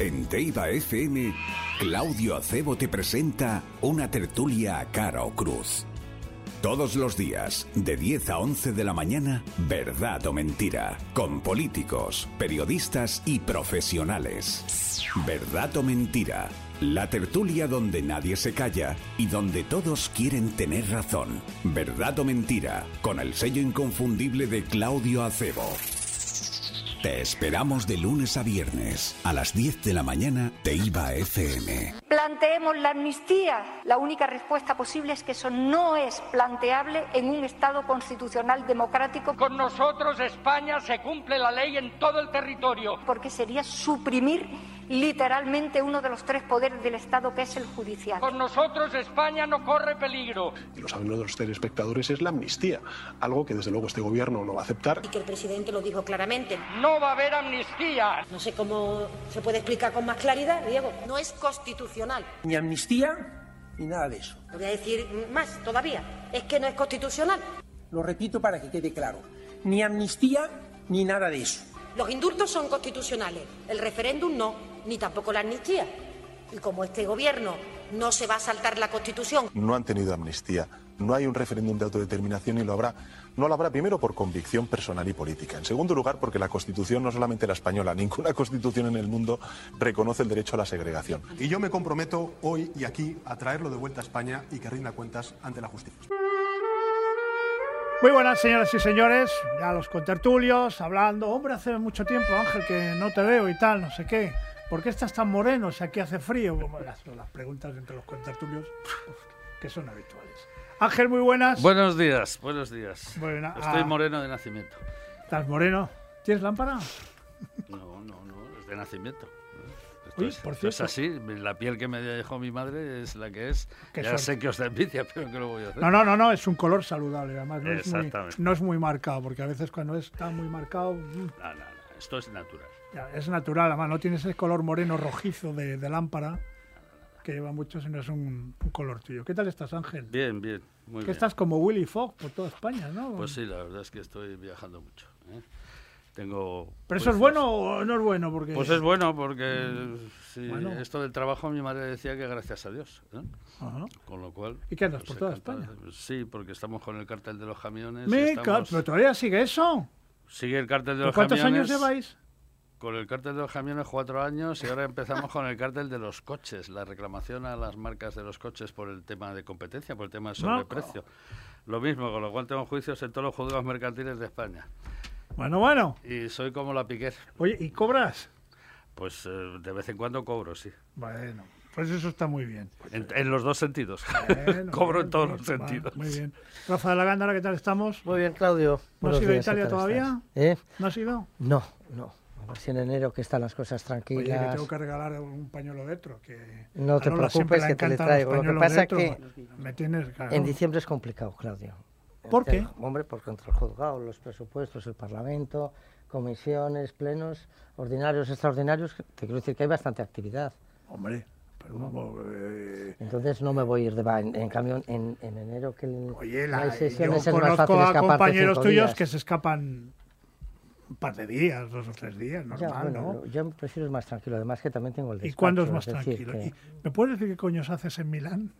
En Teiba FM, Claudio Acebo te presenta una tertulia a cara o cruz. Todos los días, de 10 a 11 de la mañana, verdad o mentira, con políticos, periodistas y profesionales. Verdad o mentira, la tertulia donde nadie se calla y donde todos quieren tener razón. Verdad o mentira, con el sello inconfundible de Claudio Acebo. Te esperamos de lunes a viernes a las 10 de la mañana de IVA FM. Planteemos la amnistía. La única respuesta posible es que eso no es planteable en un Estado constitucional democrático. Con nosotros España se cumple la ley en todo el territorio. Porque sería suprimir literalmente uno de los tres poderes del Estado, que es el judicial. Con nosotros España no corre peligro. Y lo saben los telespectadores, es la amnistía, algo que desde luego este gobierno no va a aceptar. Y que el presidente lo dijo claramente. No va a haber amnistía. No sé cómo se puede explicar con más claridad, Diego. No es constitucional. Ni amnistía ni nada de eso. Voy a decir más todavía. Es que no es constitucional. Lo repito para que quede claro. Ni amnistía ni nada de eso. Los indultos son constitucionales, el referéndum no, ni tampoco la amnistía. Y como este gobierno no se va a saltar la Constitución. No han tenido amnistía, no hay un referéndum de autodeterminación y lo habrá. No lo habrá primero por convicción personal y política. En segundo lugar, porque la Constitución, no solamente la española, ninguna Constitución en el mundo reconoce el derecho a la segregación. Y yo me comprometo hoy y aquí a traerlo de vuelta a España y que rinda cuentas ante la justicia. Muy buenas, señoras y señores. Ya los contertulios hablando. Hombre, hace mucho tiempo, Ángel, que no te veo y tal, no sé qué. ¿Por qué estás tan moreno si aquí hace frío? las, las preguntas entre los contertulios que son habituales. Ángel, muy buenas. Buenos días, buenos días. Buena- Estoy ah. moreno de nacimiento. ¿Estás moreno? ¿Tienes lámpara? No, no, no, es de nacimiento. Esto, Uy, es, por esto es así. La piel que me dejó mi madre es la que es. Qué ya suerte. sé que os da envidia, pero ¿qué lo voy a hacer? No, no, no, no, es un color saludable, además. No es, muy, no es muy marcado, porque a veces cuando está muy marcado, mm, No, no, no, esto es natural. Es natural, además no tiene ese color moreno rojizo de, de lámpara que lleva mucho, sino es un, un color tuyo. ¿Qué tal estás, Ángel? Bien, bien, muy Que bien. estás como Willy Fogg por toda España, ¿no? Pues sí, la verdad es que estoy viajando mucho. ¿eh? Tengo. ¿Pero eso es juicios. bueno o no es bueno? Porque... Pues es bueno porque sí, Bueno. esto del trabajo mi madre decía que gracias a Dios. ¿eh? Con lo cual. ¿Y qué andas pues, por toda. España? Sí, porque estamos con el cartel de los camiones. Me estamos- ¿Pero todavía sigue eso? Sigue el cartel de ¿Pero los ¿Cuántos camiones. años lleváis? Con el cartel de los camiones cuatro años y ahora empezamos con el cartel de los coches, la reclamación a las marcas de los coches por el tema de competencia, por el tema de No, sobreprecio. Lo mismo, con lo cual tengo juicios en todos los juzgados mercantiles de España. Bueno, bueno. Y soy como la Piquer. Oye, ¿y cobras? Pues eh, de vez en cuando cobro, sí. Bueno, pues eso está muy bien. En, en los dos sentidos. Bueno, cobro bien, en todos bien, los sentidos. muy bien. Rafa de la Gándara, ¿qué tal estamos? Muy bien, Claudio. ¿No has ido a días, ¿qué Italia tal todavía? ¿Eh? ¿No has ido? No, no. Si en enero que están las cosas Oye, tranquilas. que tengo que regalar un pañuelo dentro. Que No te Lola preocupes, que te le traigo. Lo que pasa dentro. que Me tienes... claro. En diciembre es complicado, Claudio. ¿Por qué? Hombre, porque entre el juzgado, los presupuestos, el Parlamento, comisiones, plenos, ordinarios, extraordinarios, te quiero decir que hay bastante actividad. Hombre, vamos... eh, Entonces no me voy a ir de va- en, en cambio en, en enero que el- Oye, la, hay yo sesiones es más fácil a compañeros tuyos días. que se escapan un par de días, dos o tres días, Ya, normal, bueno, ¿no? Yo prefiero más tranquilo, además que también tengo el ¿Y despacho. cuándo es más tranquilo? que- ¿Y ¿Me puedes decir qué coños haces en Milán?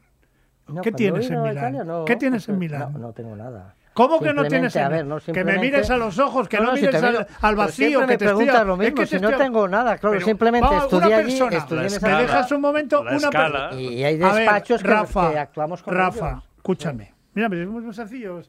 No, ¿Qué tienes he en Milán? Italia, no, ¿Qué tienes en Milán? No, no tengo nada. ¿Cómo que no tienes a ver, no, Que me mires a los ojos, que No, no, no, si mires al, vacío, que me te estoy... preguntas lo es mismo, que si no tengo nada, claro, Pero, simplemente vamos, estudié allí, persona, estudié La en esa escala. ¿Me dejas un momento? La una per- escala. Y hay ver, despachos que- Rafa, que actuamos con Rafa, ellos. escúchame. Mira, es muy sencillo.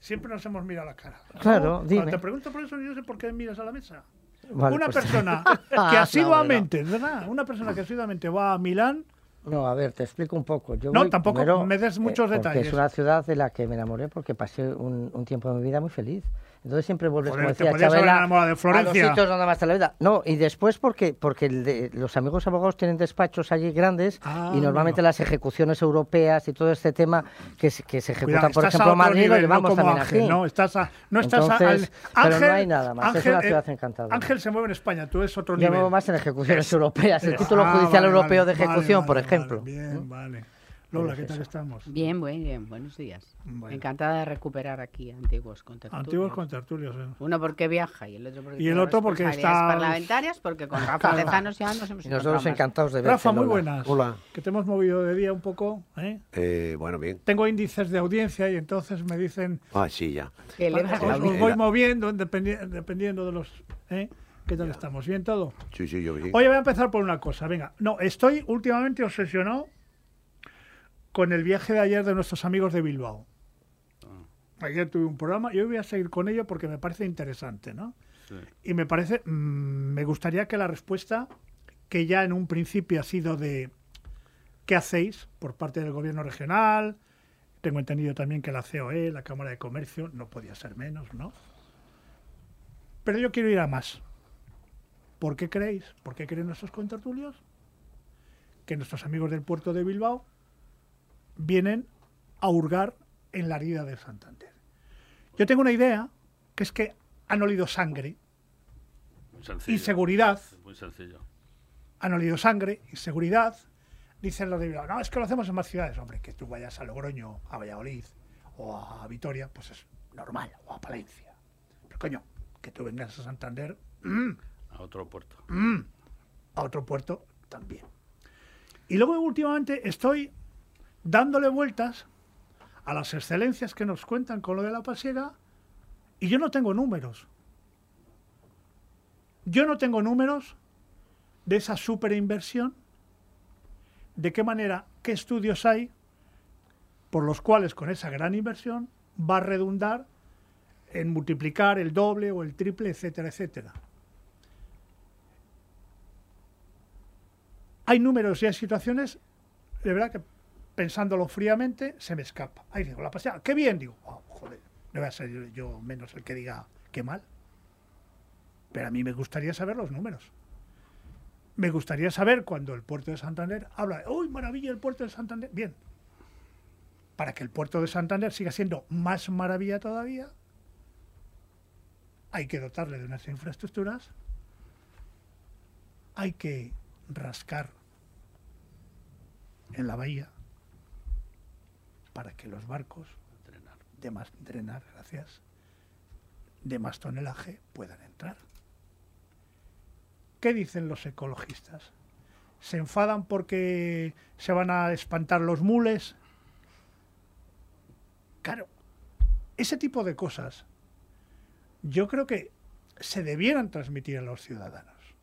Siempre nos hemos mirado a la cara. Claro, Cuando dime. te pregunto por eso, yo sé por qué miras a la mesa. Vale, una pues- persona que no, asiduamente, ¿verdad? Una persona que asiduamente va a Milán, No, a ver, te explico un poco. Yo No, voy tampoco primero, me des eh, muchos porque detalles. Es una ciudad de la que me enamoré porque pasé un, un tiempo de mi vida muy feliz. Entonces siempre vuelves, Joder, como decía Chabela, a los Florencia. sitios donde más te la vida. No, y después porque porque el de- los amigos abogados tienen despachos allí grandes Ah, y normalmente amigo. las ejecuciones europeas y todo este tema que, se- que se ejecutan, cuidado, por ejemplo, a en Madrid, lo no llevamos como también Ángel, aquí. No, estás a, no estás a- Entonces, al- pero Ángel, no hay nada más, es Ángel, una ciudad eh, encantadora. Ángel se mueve en España, tú eres otro Yo nivel. muevo más en ejecuciones Es- europeas, el título ah, judicial vale, europeo vale, de ejecución, vale, por ejemplo. Bien, vale. Lola, ¿qué tal estamos? Bien, muy bien, buenos días. Encantada de recuperar aquí antiguos contertulios. Antiguos contertulios, ¿eh? Uno porque viaja y el otro porque Y el otro porque está... parlamentarias, porque con Rafa Lezanos ya nos hemos Y nosotros encantados de verte, Rafa, muy Lola. buenas. Hola. Que te hemos movido de día un poco, ¿eh? Eh, bueno, bien. Tengo índices de audiencia y entonces me dicen... Ah, sí, ya. Que le os, vas a os voy moviendo dependi- dependiendo de los... ¿eh? ¿Qué tal estamos? ¿Bien todo? Sí, sí, yo bien. Oye, voy a empezar por una cosa. Venga, no, estoy últimamente obsesionado con el viaje de ayer de nuestros amigos de Bilbao. Ayer tuve un programa y hoy voy a seguir con ello porque me parece interesante, ¿no? Y me parece, mm, me gustaría que la respuesta, que ya en un principio ha sido de ¿qué hacéis por parte del gobierno regional? Tengo entendido también que la COE, la Cámara de Comercio, no podía ser menos, ¿no? Pero yo quiero ir a más. ¿Por qué creéis? ¿Por qué creen nuestros contertulios? Que nuestros amigos del puerto de Bilbao vienen a hurgar en la herida de Santander. Yo tengo una idea, que es que han olido sangre y seguridad, Muy sencillo. han olido sangre y seguridad. Dicen los de Bilbao, no, es que lo hacemos en más ciudades. Hombre, que tú vayas a Logroño, a Valladolid o a Vitoria, pues es normal, o a Palencia. Pero coño, que tú vengas a Santander, mm, A otro puerto. mm, a otro puerto también. Y luego últimamente estoy dándole vueltas a las excelencias que nos cuentan con lo de la pasiega y yo no tengo números. Yo no tengo números de esa superinversión, de qué manera, qué estudios hay por los cuales con esa gran inversión va a redundar en multiplicar el doble o el triple, etcétera, etcétera. Hay números y hay situaciones, de verdad que pensándolo fríamente, se me escapa. Ahí digo, la pasea, qué bien, digo, "Oh, joder, no voy a ser yo menos el que diga qué mal. Pero a mí me gustaría saber los números. Me gustaría saber cuando el puerto de Santander habla, ¡uy, maravilla el puerto de Santander! Bien. Para que el puerto de Santander siga siendo más maravilla todavía, hay que dotarle de unas infraestructuras, hay que rascar en la bahía para que los barcos de más drenar, gracias, de tonelaje puedan entrar. ¿Qué dicen los ecologistas? ¿Se enfadan porque se van a espantar los mules? Claro, ese tipo de cosas yo creo que se debieran transmitir a los ciudadanos.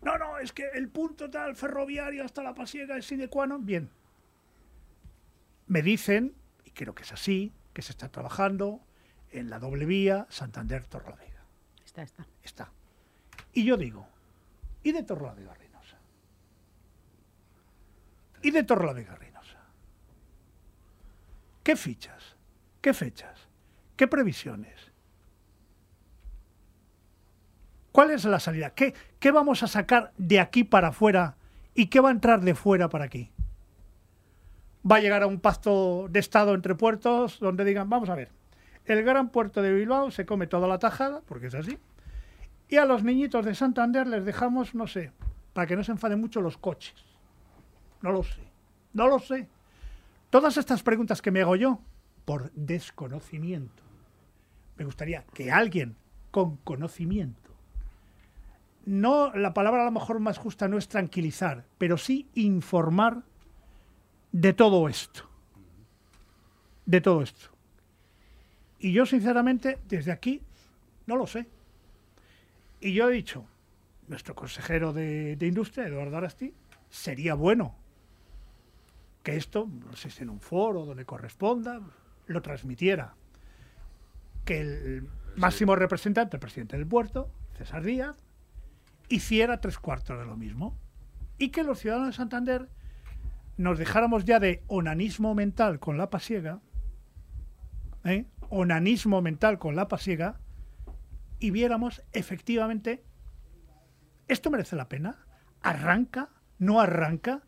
No, no, es que el punto tal ferroviario hasta la pasiega es sine qua non. Bien. Me dicen, y creo que es así, que se está trabajando en la doble vía Santander-Torrelavega. Está, está. Está. Y yo digo, ¿y de Torrelavega a Reynosa? ¿Y de Torrelavega a Reynosa? ¿Qué fichas? ¿Qué fechas? ¿Qué previsiones? ¿Cuál es la salida? ¿Qué, ¿Qué vamos a sacar de aquí para afuera y qué va a entrar de fuera para aquí? ¿Va a llegar a un pacto de Estado entre puertos donde digan, vamos a ver, el gran puerto de Bilbao se come toda la tajada, porque es así, y a los niñitos de Santander les dejamos, no sé, para que no se enfaden mucho los coches? No lo sé, no lo sé. Todas estas preguntas que me hago yo, por desconocimiento. Me gustaría que alguien con conocimiento no, la palabra a lo mejor más justa no es tranquilizar, pero sí informar de todo esto. De todo esto. Y yo, sinceramente, desde aquí, no lo sé. Y yo he dicho, nuestro consejero de, de Industria, Eduardo Arasti, sería bueno que esto, no sé si en un foro donde corresponda, lo transmitiera. Que el máximo representante, el presidente del puerto, César Díaz, hiciera tres cuartos de lo mismo. Y que los ciudadanos de Santander nos dejáramos ya de onanismo mental con la pasiega, ¿eh? onanismo mental con la pasiega, y viéramos efectivamente, ¿esto merece la pena? ¿Arranca? ¿No arranca?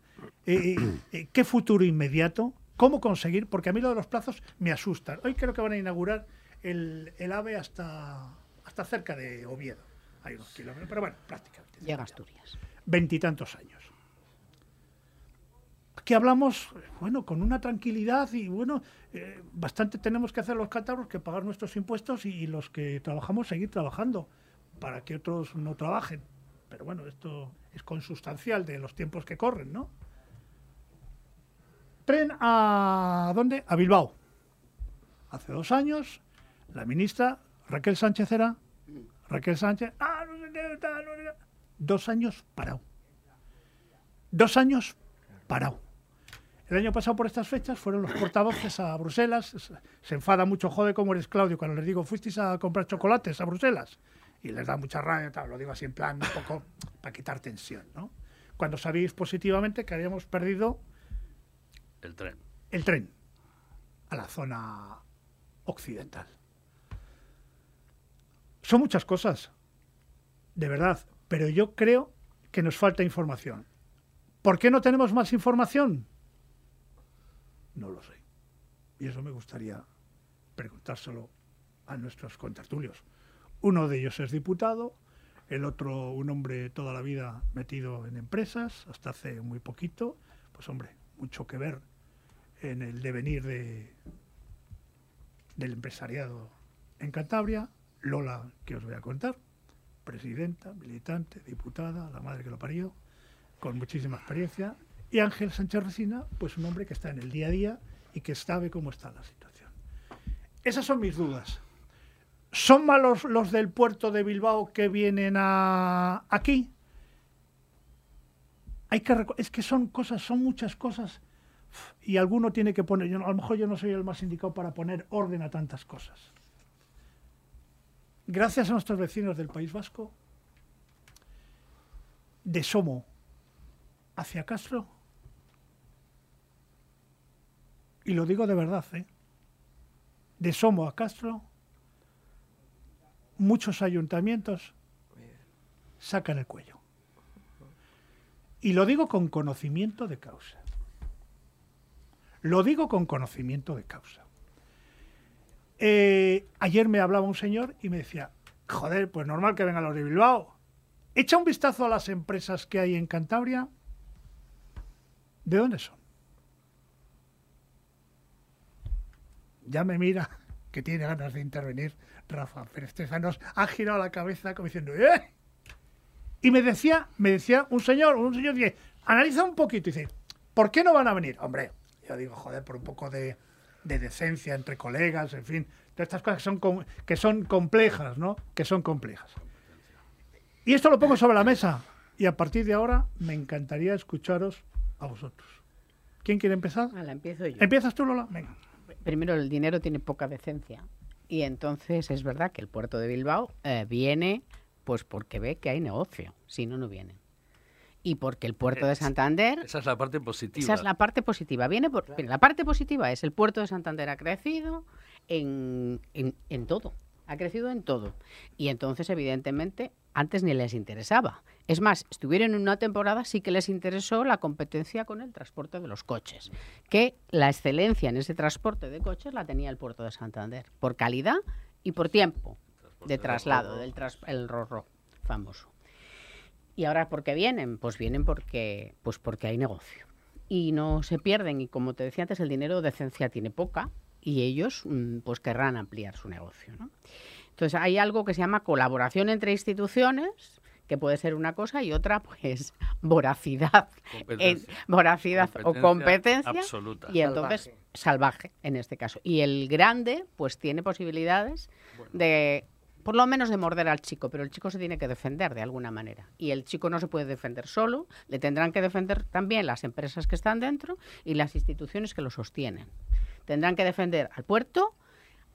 Eh, eh, ¿Qué futuro inmediato? ¿Cómo conseguir? Porque a mí lo de los plazos me asustan. Hoy creo que van a inaugurar el, el AVE hasta, hasta cerca de Oviedo. Hay unos kilómetros, pero bueno, prácticamente. Llega Asturias. Veintitantos años. Aquí hablamos, bueno, con una tranquilidad y bueno, eh, bastante tenemos que hacer los cántabros que pagar nuestros impuestos y, los que trabajamos seguir trabajando para que otros no trabajen. Pero bueno, esto es consustancial de los tiempos que corren, ¿no? Tren a dónde? A Bilbao. Hace dos años, la ministra Raquel Sánchez era Raquel Sánchez, ah, no sé qué, no. Dos años parado. Dos años parado. El año pasado por estas fechas fueron los portavoces a Bruselas. Se enfada mucho, jode como eres Claudio, cuando les digo, fuisteis a comprar chocolates a Bruselas. Y les da mucha rabia, tal, lo digo así en plan un poco para quitar tensión, ¿no? Cuando sabéis positivamente que habíamos perdido el tren. El tren a la zona occidental. Son muchas cosas, de verdad, pero yo creo que nos falta información. ¿Por qué no tenemos más información? No lo sé. Y eso me gustaría preguntárselo a nuestros contertulios. Uno de ellos es diputado, el otro un hombre toda la vida metido en empresas, hasta hace muy poquito. Pues hombre, mucho que ver en el devenir de, del empresariado en Cantabria. Lola, que os voy a contar, presidenta, militante, diputada, la madre que lo parió, con muchísima experiencia. Y Ángel Sánchez Resina, pues un hombre que está en el día a día y que sabe cómo está la situación. Esas son mis dudas. ¿Son malos los del puerto de Bilbao que vienen a aquí? Hay que es que son cosas, son muchas cosas y alguno tiene que poner, yo, a lo mejor yo no soy el más indicado para poner orden a tantas cosas. Gracias a nuestros vecinos del País Vasco, de Somo hacia Castro, y lo digo de verdad, ¿eh? de Somo a Castro, muchos ayuntamientos sacan el cuello. Y lo digo con conocimiento de causa. Lo digo con conocimiento de causa. Eh, ayer me hablaba un señor y me decía, joder, pues normal que vengan los de Bilbao. Echa un vistazo a las empresas que hay en Cantabria. ¿De dónde son? Ya me mira que tiene ganas de intervenir Rafa Pérez Tezanos. Ha girado la cabeza como diciendo, ¡eh! Y me decía, me decía un señor, un señor dice, analiza un poquito y dice, ¿por qué no van a venir? Hombre, yo digo, joder, por un poco de, decencia entre colegas, en fin, todas estas cosas que son, que son complejas, ¿no? Que son complejas. Y esto lo pongo sobre la mesa. Y a partir de ahora me encantaría escucharos a vosotros. ¿Quién quiere empezar? la empiezo yo. ¿Empiezas tú, Lola? Venga. Primero, el dinero tiene poca decencia. Y entonces es verdad que el puerto de Bilbao eh, viene pues porque ve que hay negocio. Si no, no viene y porque el puerto de Santander... Esa es la parte positiva. Esa es la parte positiva. Viene por, La parte positiva es el puerto de Santander ha crecido en, en, todo. Ha crecido en todo. Y entonces, evidentemente, antes ni les interesaba. Es más, estuvieron en una temporada, sí que les interesó la competencia con el transporte de los coches. Que la excelencia en ese transporte de coches la tenía el puerto de Santander. Por calidad y por tiempo de traslado, del el Rorro famoso. ¿Y ahora por qué vienen? Pues vienen porque, pues porque hay negocio. Y no se pierden. Y como te decía antes, el dinero de decencia tiene poca y ellos mm, pues querrán ampliar su negocio. Entonces hay algo que se llama colaboración entre instituciones, que puede ser una cosa y otra pues voracidad, voracidad o competencia absoluta. y entonces salvaje. en este caso. Y el grande pues tiene posibilidades de por lo menos de morder al chico, pero el chico se tiene que defender de alguna manera. Y el chico no se puede defender solo, le tendrán que defender también las empresas que están dentro y las instituciones que lo sostienen. Tendrán que defender al puerto,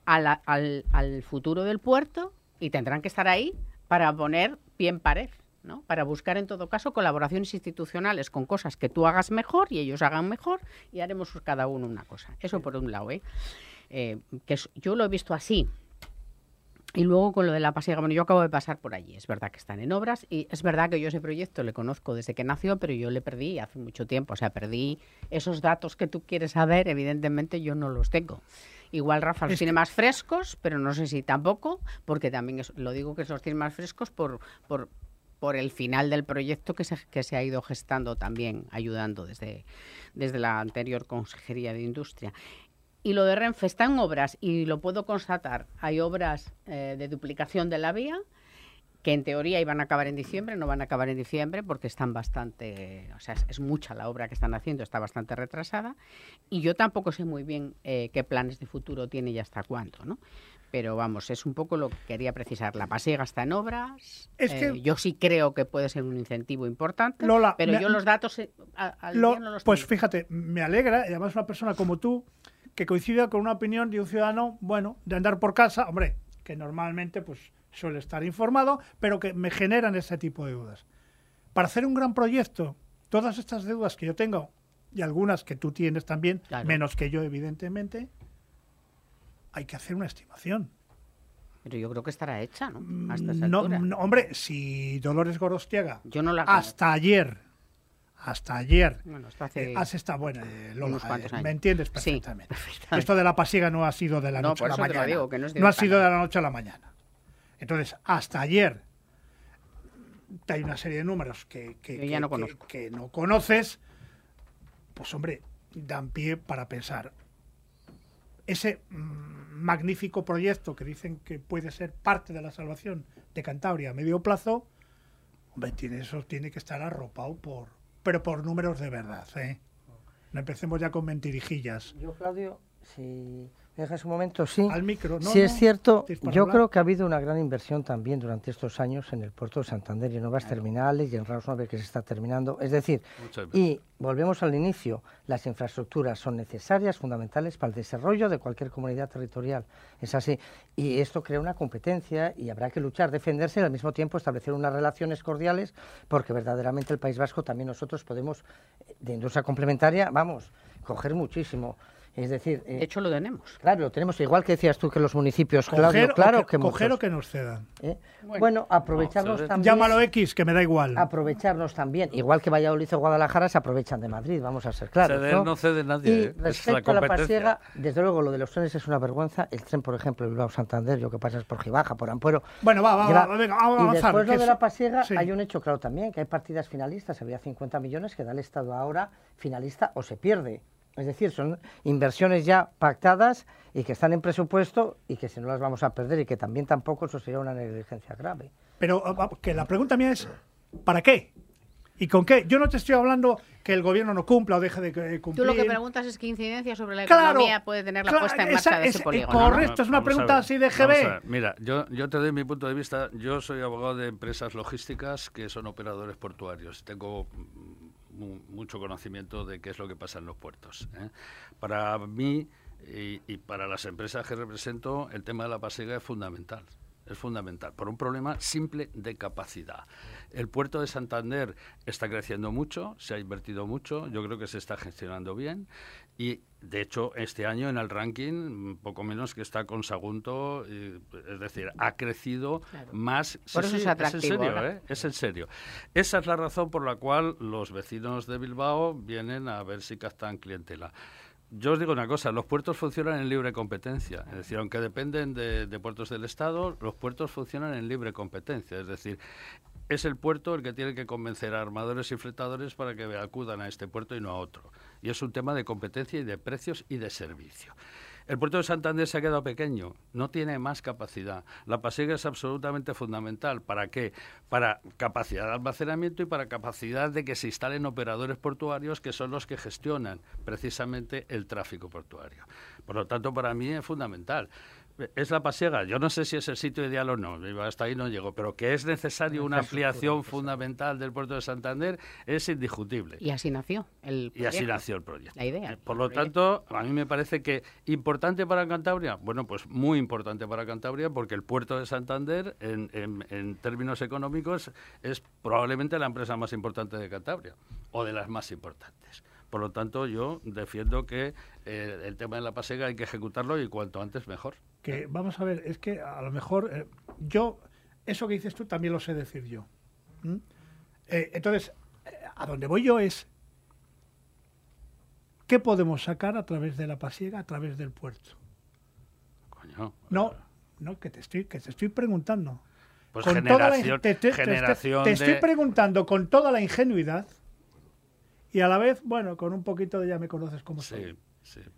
al, al, futuro del puerto y tendrán que estar ahí para poner pie en pared. ¿no? para buscar en todo caso colaboraciones institucionales con cosas que tú hagas mejor y ellos hagan mejor y haremos cada uno una cosa. Eso por un lado, ¿eh? eh que yo lo he visto así. Y luego con lo de la pasiega, bueno, yo acabo de pasar por allí, es verdad que están en obras y es verdad que yo ese proyecto le conozco desde que nació, pero yo le perdí hace mucho tiempo, o sea, perdí esos datos que tú quieres saber, evidentemente yo no los tengo. Igual Rafa los tiene más frescos, pero no sé si tampoco, porque también lo digo que los tiene más frescos por, por, por el final del proyecto que se, que se ha ido gestando también, ayudando desde, desde la anterior Consejería de Industria. Y lo de Renfe está en obras y lo puedo constatar. Hay obras eh, de duplicación de la vía que en teoría iban a acabar en diciembre, no van a acabar en diciembre porque están bastante, o sea, es, es mucha la obra que están haciendo, está bastante retrasada y yo tampoco sé muy bien eh, qué planes de futuro tiene y hasta cuándo, ¿no? Pero vamos, es un poco lo que quería precisar. La pasiega está en obras. Es eh, que- yo sí creo que puede ser un incentivo importante, Lola, pero me- yo los datos eh, a- Lo- no los pues tengo. fíjate, me alegra, y además una persona como tú, que coincida con una opinión de un ciudadano, bueno, de andar por casa, hombre, que normalmente pues suele estar informado, pero que me generan ese tipo de dudas. Para hacer un gran proyecto, todas estas deudas que yo tengo, y algunas que tú tienes también, Claro. menos que yo, evidentemente, hay que hacer una estimación. Pero yo creo que estará hecha, ¿no? A estas No, hombre, si Dolores Gorostiaga Yo no la hasta ayer, hasta ayer, Bueno, hace eh, has estado buena, eh, eh, años. me entiendes Sí, perfectamente. Esto de la pasiega no ha sido de la No, noche a la mañana. digo, no ha sido de la noche a la mañana. Entonces, hasta ayer hay una serie de números que, que, no que- conoces, pues hombre, dan pie para pensar. Ese mm, magnífico proyecto que dicen que puede ser parte de la salvación de Cantabria a medio plazo, hombre, tiene, eso tiene que estar arropado por, pero por números de verdad, ¿eh? No empecemos ya con mentirijillas. Yo, Claudio, si dejas un momento, sí. Al micro, ¿no? sí no, es cierto, yo hablar. creo que ha habido una gran inversión también durante estos años en el puerto de Santander y en nuevas terminales y en Rausnove que se está terminando. Es decir, y volvemos al inicio, las infraestructuras son necesarias, fundamentales para el desarrollo de cualquier comunidad territorial. Es así. Y esto crea una competencia y habrá que luchar, defenderse y al mismo tiempo establecer unas relaciones cordiales porque verdaderamente el País Vasco también nosotros podemos, eh, de industria complementaria, vamos, coger muchísimo. Es decir, eh, De hecho, lo tenemos. Claro, lo tenemos igual que decías tú que los municipios, Coger Claudio, o claro que, que, coger o que nos cedan. ¿eh? Bueno, aprovecharnos también. Llámalo X, que me da igual. Aprovecharnos también, igual que Valladolid o Guadalajara se aprovechan de Madrid, vamos a ser claros. Ceder ¿no? no cede nadie, Y ¿eh? Es la respecto a la pasiega, desde luego lo de los trenes es una vergüenza. El tren, por ejemplo, Bilbao Santander, yo que pasas por Gibaja, por Ampuero. Bueno, va, va, va, venga, vamos a y avanzar, después lo de la pasiega, sí. hay un hecho claro también, que hay partidas finalistas, había 50 millones que da el Estado ahora finalista o se pierde. Es decir, son inversiones ya pactadas y que están en presupuesto y que si no las vamos a perder y que también tampoco eso sería una negligencia grave. Pero ah, ah, que la pregunta mía es, ¿para qué? ¿Y con qué? Yo no te estoy hablando que el gobierno no cumpla o deje de eh, Tú cumplir. lo que preguntas es qué incidencia sobre la Claro, economía puede tener la claro, puesta en esa- marcha de ese polígono. ¿no? correcto. es una pregunta ver, así de GB. Mira, yo, yo te doy mi punto de vista. Yo soy abogado de empresas logísticas que son operadores portuarios. Tengo mu- mucho conocimiento de qué es lo que pasa en los puertos. ¿eh? Para mí y, para las empresas que represento, el tema de la pasiega es fundamental. Es fundamental, por un problema simple de capacidad. El puerto de Santander está creciendo mucho, se ha invertido mucho, yo creo que se está gestionando bien y de hecho este año en el ranking poco menos que está con Sagunto, y, es decir, ha crecido más. Por eso es atractivo en serio. ¿eh? Es en serio. Esa es la razón por la cual los vecinos de Bilbao vienen a ver si captan clientela. Yo os digo una cosa, los puertos funcionan en libre competencia, es decir, aunque dependen de, de puertos del Estado, los puertos funcionan en libre competencia, es decir, es el puerto el que tiene que convencer a armadores y fletadores para que acudan a este puerto y no a otro. Y es un tema de competencia y de precios y de servicio. El puerto de Santander se ha quedado pequeño, no tiene más capacidad. La pasiega es absolutamente fundamental. ¿Para qué? Para capacidad de almacenamiento y para capacidad de que se instalen operadores portuarios que son los que gestionan precisamente el tráfico portuario. Por lo tanto, para mí es fundamental. Es la pasiega. Yo no sé si es el sitio ideal o no, hasta ahí no llego, pero que es necesario una ampliación fundamental del puerto de Santander es indiscutible. Y así nació el Y así proyecto. nació el proyecto. La idea. Eh, Por lo tanto, a mí me parece que importante para Cantabria, bueno, pues muy importante para Cantabria, porque el puerto de Santander, en, en- en términos económicos, es probablemente la empresa más importante de Cantabria, o de las más importantes. Por lo tanto, yo defiendo que eh, el tema de la pasega hay que ejecutarlo y cuanto antes mejor. Que vamos a ver, es que a lo mejor eh, yo, eso que dices tú también lo sé decir yo. Eh, entonces, a donde voy yo es, ¿qué podemos sacar a través de la pasiega, a través del puerto? Coño. No, no, que te estoy, que te estoy preguntando. Pues con toda la, generación- te, generación te estoy de- preguntando con toda la ingenuidad y a la vez, bueno, con un poquito de ya me conoces como soy. Sí, sí.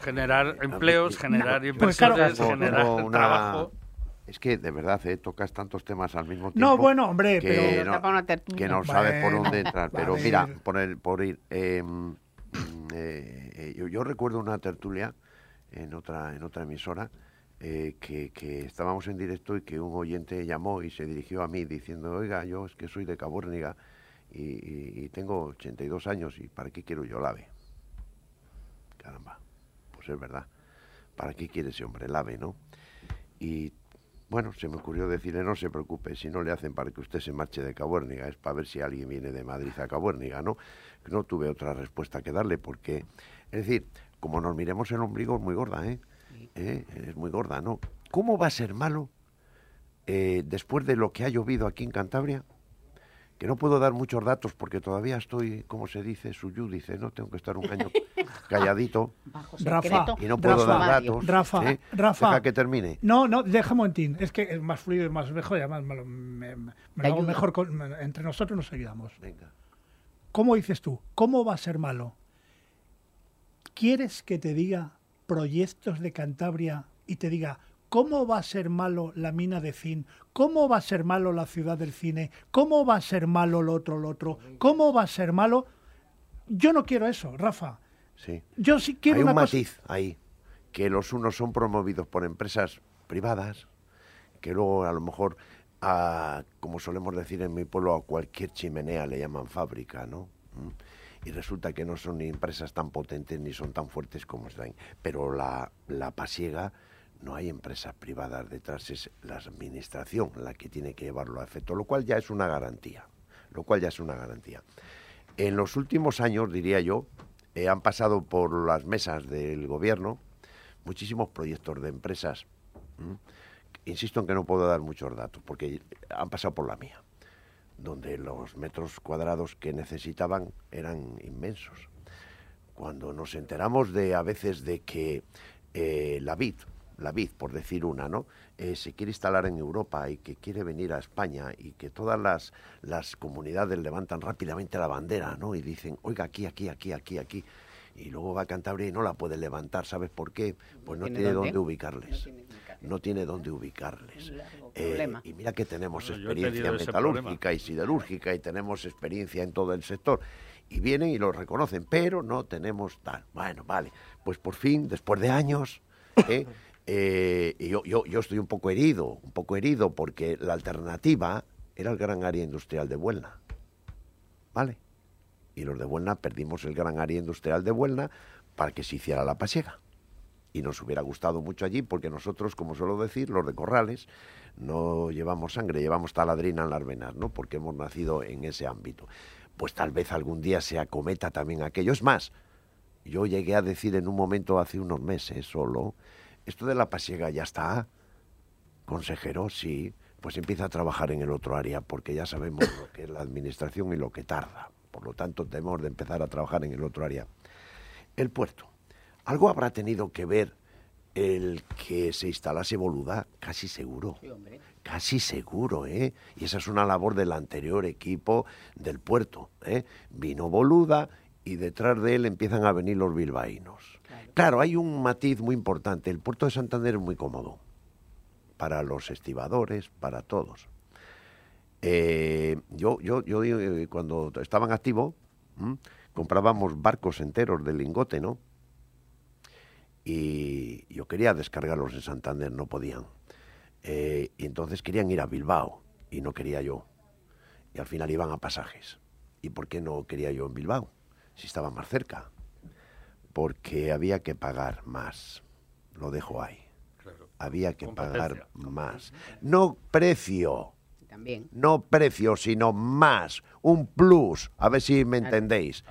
Generar empleos, generar Pues claro. inversiones, Tengo- generar tengo una- trabajo. Es que de verdad, ¿eh? tocas tantos temas al mismo tiempo. No, bueno, hombre, que pero- no, una que no sabes por dónde entrar. Pero mira, por, el, por ir. eh, mm, eh, eh, yo, yo recuerdo una tertulia en otra, en otra emisora eh, que, que estábamos en directo y que un oyente llamó y se dirigió a mí diciendo: Oiga, yo es que soy de Cabuérniga y, y- y tengo 82 años y ¿para qué quiero yo el AVE? Caramba, pues es verdad. ¿Para qué quiere ese hombre el AVE, no? Y bueno, se me ocurrió decirle, no se preocupe, si no le hacen para que usted se marche de Cabuérniga, es para ver si alguien viene de Madrid a Cabuérniga, ¿no? No tuve otra respuesta que darle, porque, es decir, como nos miremos el ombligo, es muy gorda, ¿eh? ¿Eh? Es muy gorda, ¿no? ¿Cómo va a ser malo eh, después de lo que ha llovido aquí en Cantabria? Que no puedo dar muchos datos porque todavía estoy, como se dice, suyúdice, ¿no? Tengo que estar un año calladito. Bajo Rafa. Y no puedo Rafa, dar datos. Rafa, ¿eh? Rafa. Deja que termine. No, no, deja un momentín. Es que es más fluido, es más mejor, y además me, lo- me- me lo hago mejor con- entre nosotros nos ayudamos. Venga. ¿Cómo dices tú? ¿Cómo va a ser malo? ¿Quieres que te diga proyectos de Cantabria y te diga cómo va a ser malo la mina de zinc? ¿Cómo va a ser malo la ciudad del cine? ¿Cómo va a ser malo lo otro, lo otro? ¿Cómo va a ser malo? Yo no quiero eso, Rafa. Sí. Yo sí quiero Hay un cosa- matiz ahí, que los unos son promovidos por empresas privadas, que luego a lo mejor, a, como solemos decir en mi pueblo, a cualquier chimenea le llaman fábrica, ¿no? Mm. Y resulta que no son ni empresas tan potentes ni son tan fuertes como están. Pero la, la pasiega, no hay empresas privadas detrás, es la administración la que tiene que llevarlo a efecto, lo cual ya es una garantía, lo cual ya es una garantía. En los últimos años, diría yo, eh, han pasado por las mesas del gobierno muchísimos proyectos de empresas. Insisto en que no puedo dar muchos datos, porque han pasado por la mía, donde los metros cuadrados que necesitaban eran inmensos. Cuando nos enteramos de a veces de que eh, la vid, la vid, por decir una, ¿no? Eh, se quiere instalar en Europa y que quiere venir a España y que todas las, las comunidades levantan rápidamente la bandera, ¿no? Y dicen, oiga, aquí, aquí, aquí, aquí, aquí. Y luego va a Cantabria y no la puede levantar. ¿Sabes por qué? Pues no, tiene tiene dónde. dónde ubicarles. No tiene dónde ubicarles. Eh, y mira que tenemos Bueno, experiencia metalúrgica y siderúrgica y tenemos experiencia en todo el sector. Y vienen y lo reconocen, pero no tenemos tal. Bueno, vale. Pues por fin, después de años, ¿eh? Eh, yo, yo, yo estoy un poco herido, un poco herido, porque la alternativa era el gran área industrial de Buelna. ¿Vale? Y los de Buelna perdimos el gran área industrial de Buelna para que se hiciera la pasiega. Y nos hubiera gustado mucho allí, porque nosotros, como suelo decir, los de Corrales, no llevamos sangre, llevamos taladrina en las venas, ¿no? Porque hemos nacido en ese ámbito. Pues tal vez algún día se acometa también aquello. Es más, yo llegué a decir en un momento hace unos meses solo, esto de la pasiega ya está, consejero, sí, pues empieza a trabajar en el otro área, porque ya sabemos lo que es la administración y lo que tarda. Por lo tanto, tenemos de empezar a trabajar en el otro área. El puerto. ¿Algo habrá tenido que ver el que se instalase Boluda? Casi seguro. Casi seguro, ¿eh? Y esa es una labor del anterior equipo del puerto, ¿eh? Vino Boluda y detrás de él empiezan a venir los bilbaínos. Claro, hay un matiz muy importante. El puerto de Santander es muy cómodo para los estibadores, para todos. Eh, yo, yo, yo eh, cuando estaban activos, comprábamos barcos enteros de lingote, ¿no? Y yo quería descargarlos en Santander, no podían. Eh, y entonces querían ir a Bilbao y no quería yo. Y al final iban a pasajes. ¿Y por qué no quería yo en Bilbao? Si estaba más cerca. Porque había que pagar más. Lo dejo ahí. Había que pagar más. No precio. También. No precio, sino más. Un plus. A ver si me entendéis.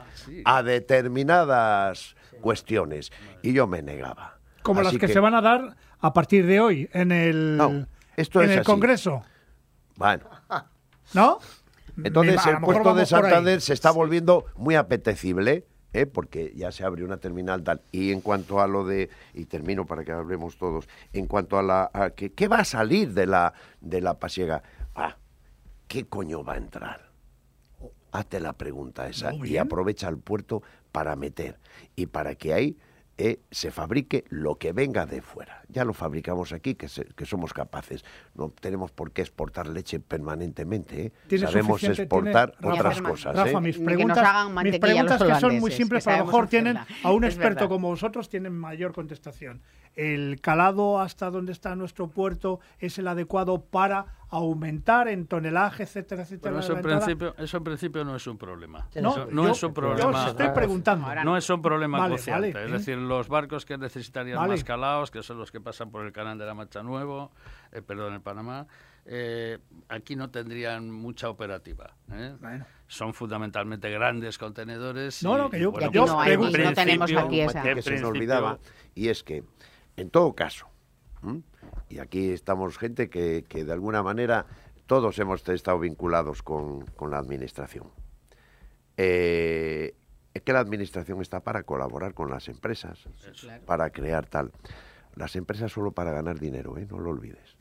A determinadas cuestiones. Y yo me negaba. Como las que, se van a dar a partir de hoy en el, No, esto en es el así. Congreso. Bueno. ¿No? Entonces el puerto de. Santander se está volviendo muy apetecible ¿eh? porque ya se abre una terminal tal. Y en cuanto a lo de, y termino para que hablemos todos, en cuanto a la, a que, ¿qué va a salir de la, de la pasiega? Ah, ¿qué coño va a entrar? Hazte la pregunta esa y aprovecha el puerto para meter y para que ahí eh, se fabrique lo que venga de fuera. Ya lo fabricamos aquí, que, se- que somos capaces. No tenemos por qué exportar leche permanentemente. ¿eh? Sabemos exportar tiene- otras Rafa, cosas. Rafa, ¿eh? mis que preguntas, hagan mis mantequilla preguntas que son muy simples, que a lo mejor tienen a un Es experto verdad. como vosotros tienen mayor contestación. ¿El calado hasta donde está nuestro puerto es el adecuado para aumentar en tonelaje, etcétera, etcétera? Bueno, eso, en principio, eso en principio no es un problema. No, Eso no yo- es un yo problema. os estoy preguntando. No es un problema Vale, cociente. vale, es ¿eh? decir, los barcos que necesitarían Vale. más calados, que son los que pasan por el canal de la Mancha Nuevo, eh, perdón, el Panamá, eh, aquí no tendrían mucha operativa. ¿eh? Bueno. Son fundamentalmente grandes contenedores. No, y- no, que yo- bueno, que yo pues, en pregunto. no tenemos aquí esa- en que se nos olvidaba, y es que, en todo caso, ¿m? y aquí estamos gente que, que de alguna manera todos hemos estado vinculados con, con la administración. Eh, es que la administración está para colaborar con las empresas, para crear tal. Las empresas solo para ganar dinero, ¿eh? no lo olvides.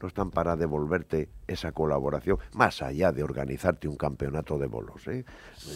No están para devolverte esa colaboración, más allá de organizarte un campeonato de bolos, ¿eh?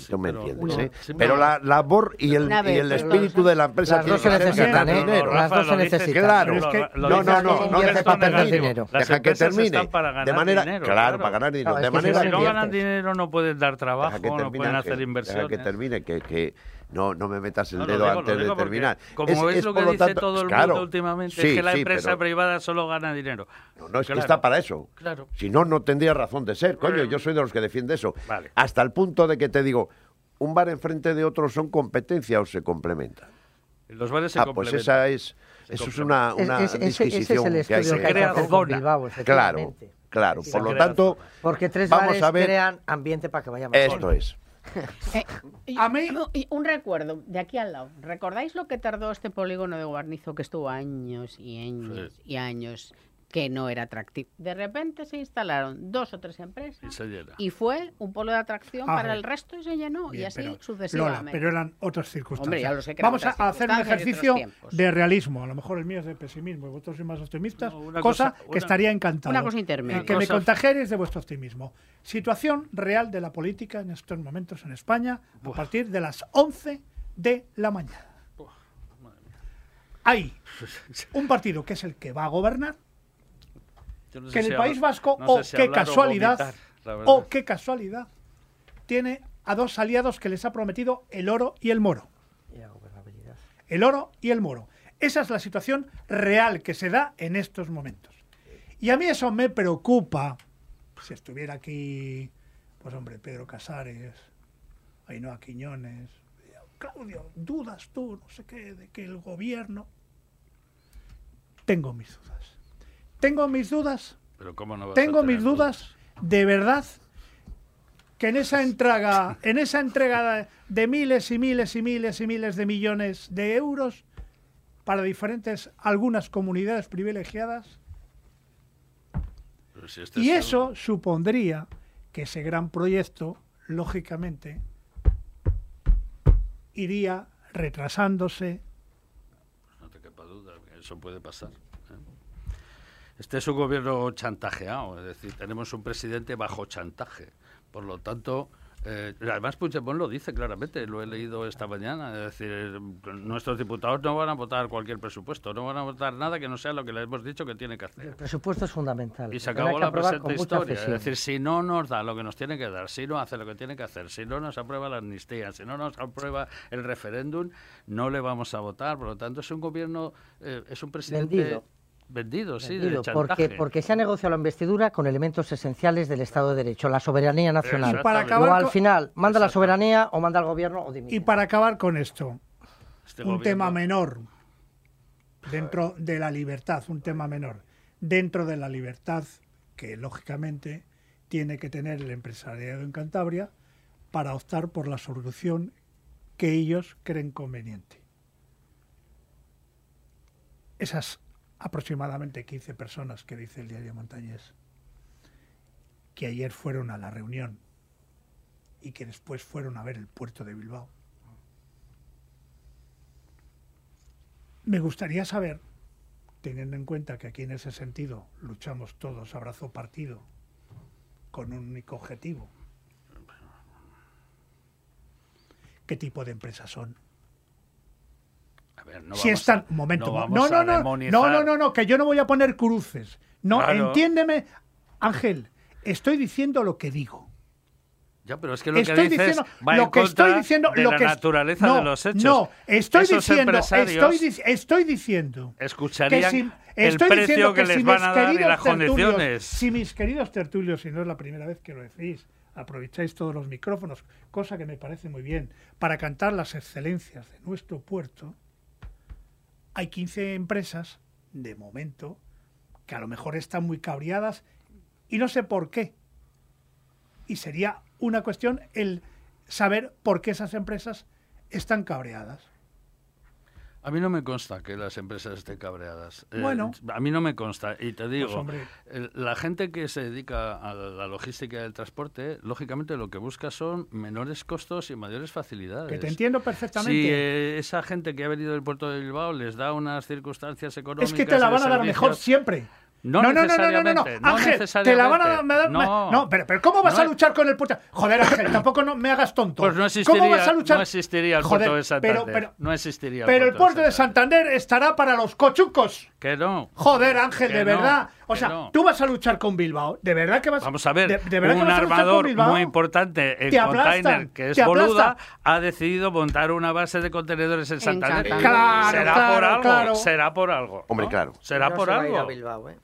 Tú me entiendes, no, ¿eh? sí, Pero la labor y el, y el espíritu de la empresa las dos se necesitan, ¿eh? dinero. Las dos se necesitan. Claro, es que no, lo no, no, no, deja para que perder termine, dinero. Deja que termine. están para ganar de manera, dinero, claro, claro. para ganar dinero. De manera Si no no ganan dinero no pueden dar Deja trabajo, no pueden hacer Deja inversiones. que termine, que, que no, no me metas el No, dedo digo, antes de terminar. Como es, lo que dice tanto- todo el claro, mundo últimamente, sí, es que la sí, empresa pero- privada solo gana dinero. No, no, es que está para eso. Claro. Si no, no tendría razón de ser. Coño, yo soy de los que defiende eso. Vale. Hasta el punto de que te digo, un bar enfrente de otro son competencia o se complementan. Los bares se Ah, pues complementan. esa es, Se eso es una, una Es- ese- ese es el disquisición que hay que hay con. Bilbao, Claro, claro. Sí, Por lo tanto, Porque tres vamos bares a ver. crean ambiente para que vaya mejor. Esto es. Eh, y- A mí- y un recuerdo de aquí al lado. ¿Recordáis lo que tardó este polígono de Guarnizo que estuvo años y años y años que no era atractivo? De repente se instalaron dos o tres empresas Y se llena. y fue un polo de atracción A para el resto y se llenó y así pero, Lola, sucesivamente. pero eran otras circunstancias. Hombre, ya lo sé que eran Vamos a hacer un ejercicio de realismo. A lo mejor el mío es de pesimismo y vosotros sois más optimistas. No, una cosa, cosa- que una- estaría encantado. una cosa intermedia. En que me contagiaréis de vuestro optimismo. Situación real de la política en estos momentos en España a partir de las 11 de la mañana. Hay un partido que es el que va a gobernar, no sé que en si el País Vasco, no o sé si qué o casualidad, o qué casualidad, tiene a dos aliados que les ha prometido el oro y el moro. El oro y el moro. Esa es la situación real que se da en estos momentos. Y a mí eso me preocupa. Si estuviera aquí, pues hombre, Pedro Casares, Ainhoa Quiñones, Claudio, dudas tú, no sé qué, de que el gobierno... Tengo mis dudas. Tengo mis dudas. Pero ¿cómo no vas a tengo mis dudas de verdad que en esa entrega en esa entrega de- miles y miles y miles y miles de millones de euros para diferentes algunas comunidades privilegiadas. Si este y es eso supondría que ese gran proyecto lógicamente iría retrasándose. No te quepa duda, eso puede pasar. Este es un gobierno chantajeado, es decir, tenemos un presidente bajo chantaje. Por lo tanto, eh, además Puigdemont lo dice claramente, lo he leído esta mañana, es decir, nuestros diputados no van a votar cualquier presupuesto, no van a votar nada que no sea lo que le hemos dicho que tiene que El hacer. presupuesto es fundamental. Y se acabó la presente historia. Es decir, si no nos da lo que nos tiene que dar, si no hace lo que tiene que hacer, si no nos aprueba la amnistía, si no nos aprueba el referéndum, no le vamos a votar. Por lo tanto, es un gobierno, eh, es un presidente Vendido. Vendido, sí, Vendido, de porque, chantaje. porque se ha negociado la investidura con elementos esenciales del Estado de Derecho, la soberanía nacional. Y para Exactamente. acabar O al final, manda la soberanía o manda el gobierno o dimite. y para acabar con esto Este un gobierno- tema menor dentro de la libertad, un tema menor dentro de la libertad que lógicamente tiene que tener el empresariado en Cantabria para optar por la solución que ellos creen conveniente. Esas aproximadamente 15 personas que dice el diario Montañés, que ayer fueron a la reunión y que después fueron a ver el puerto de Bilbao. Me gustaría saber, teniendo en cuenta que aquí en ese sentido luchamos todos abrazo partido con un único objetivo, qué tipo de empresas son, a ver, no si vamos están, a- momento, no mo- vamos no, no, no, demonizar. no, no, no, no, que yo no voy a poner cruces. No, Claro. entiéndeme, Ángel, estoy diciendo lo que digo. Ya, pero es que lo que estoy dices diciendo va lo en que contra estoy diciendo de lo la que naturaleza no, de los hechos. No, estoy Esos diciendo, estoy, dic- estoy diciendo escucharían que si- el estoy precio diciendo que, les si van a dar y las condiciones. Si mis queridos tertulios, y no es la primera vez que lo decís, aprovecháis todos los micrófonos, cosa que me parece muy bien, para cantar las excelencias de nuestro puerto, hay 15 empresas, de momento, que a lo mejor están muy cabreadas y no sé por qué. Y sería una cuestión el saber por qué esas empresas están cabreadas. A mí no me consta que las empresas estén cabreadas. Eh, Bueno. a mí no me consta. Y te digo, Pues, la gente que se dedica a la logística del transporte, lógicamente lo que busca son menores costos y mayores facilidades. Que te entiendo perfectamente. Si eh, esa gente que ha venido del puerto de Bilbao les da unas circunstancias económicas. Es que te la van a dar mejor siempre. No no, no, no, no, no, necesariamente, no Ángel, te la van a dar. No. no, pero, pero ¿cómo vas No a es- luchar con el puerto? Joder, Ángel, tampoco no me hagas tonto. Pues no ¿Cómo existiría, vas a luchar? no existiría el Joder, puerto de Santander. Pero, pero, no existiría pero el puerto de Santander. Santander estará para los cochucos. Que no. Joder, Ángel, Que de no, verdad. O que sea, no. tú vas a luchar con Bilbao. ¿De verdad que vas Vamos a ver, de, de verdad que un vas a luchar con armador muy importante en container, que es. Boluda, ha decidido montar una base de contenedores en Santander. Claro, será claro, por algo, claro. será por algo. Hombre, ¿no? claro. Será por va a algo. Bilbao, ¿eh?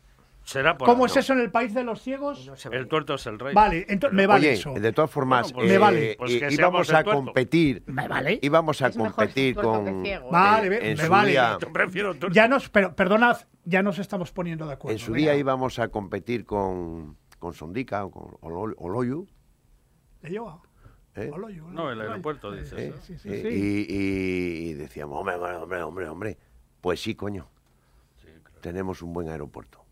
Será por ¿Cómo algo. es eso en el país de los ciegos? No El tuerto es el rey. Vale, entonces me vale Oye, eso. de todas formas, Bueno, pues me eh, vale. Pues y- que íbamos a competir. Me vale. Íbamos a Es mejor competir con. ciego. Vale, eh, en me su vale. día- Yo prefiero tuerto. Ya nos, pero perdonad, ya nos estamos poniendo de acuerdo. en su día íbamos a competir con, con Sondica o con Olo- Oloyu. Le llevo. ¿eh? Hola, yo, No, el aeropuerto, dices. ¿eh? ¿no? Sí, sí, Eh, sí. Y, y- y decíamos, hombre, hombre, hombre, hombre, hombre. Pues sí, coño. Tenemos un buen aeropuerto.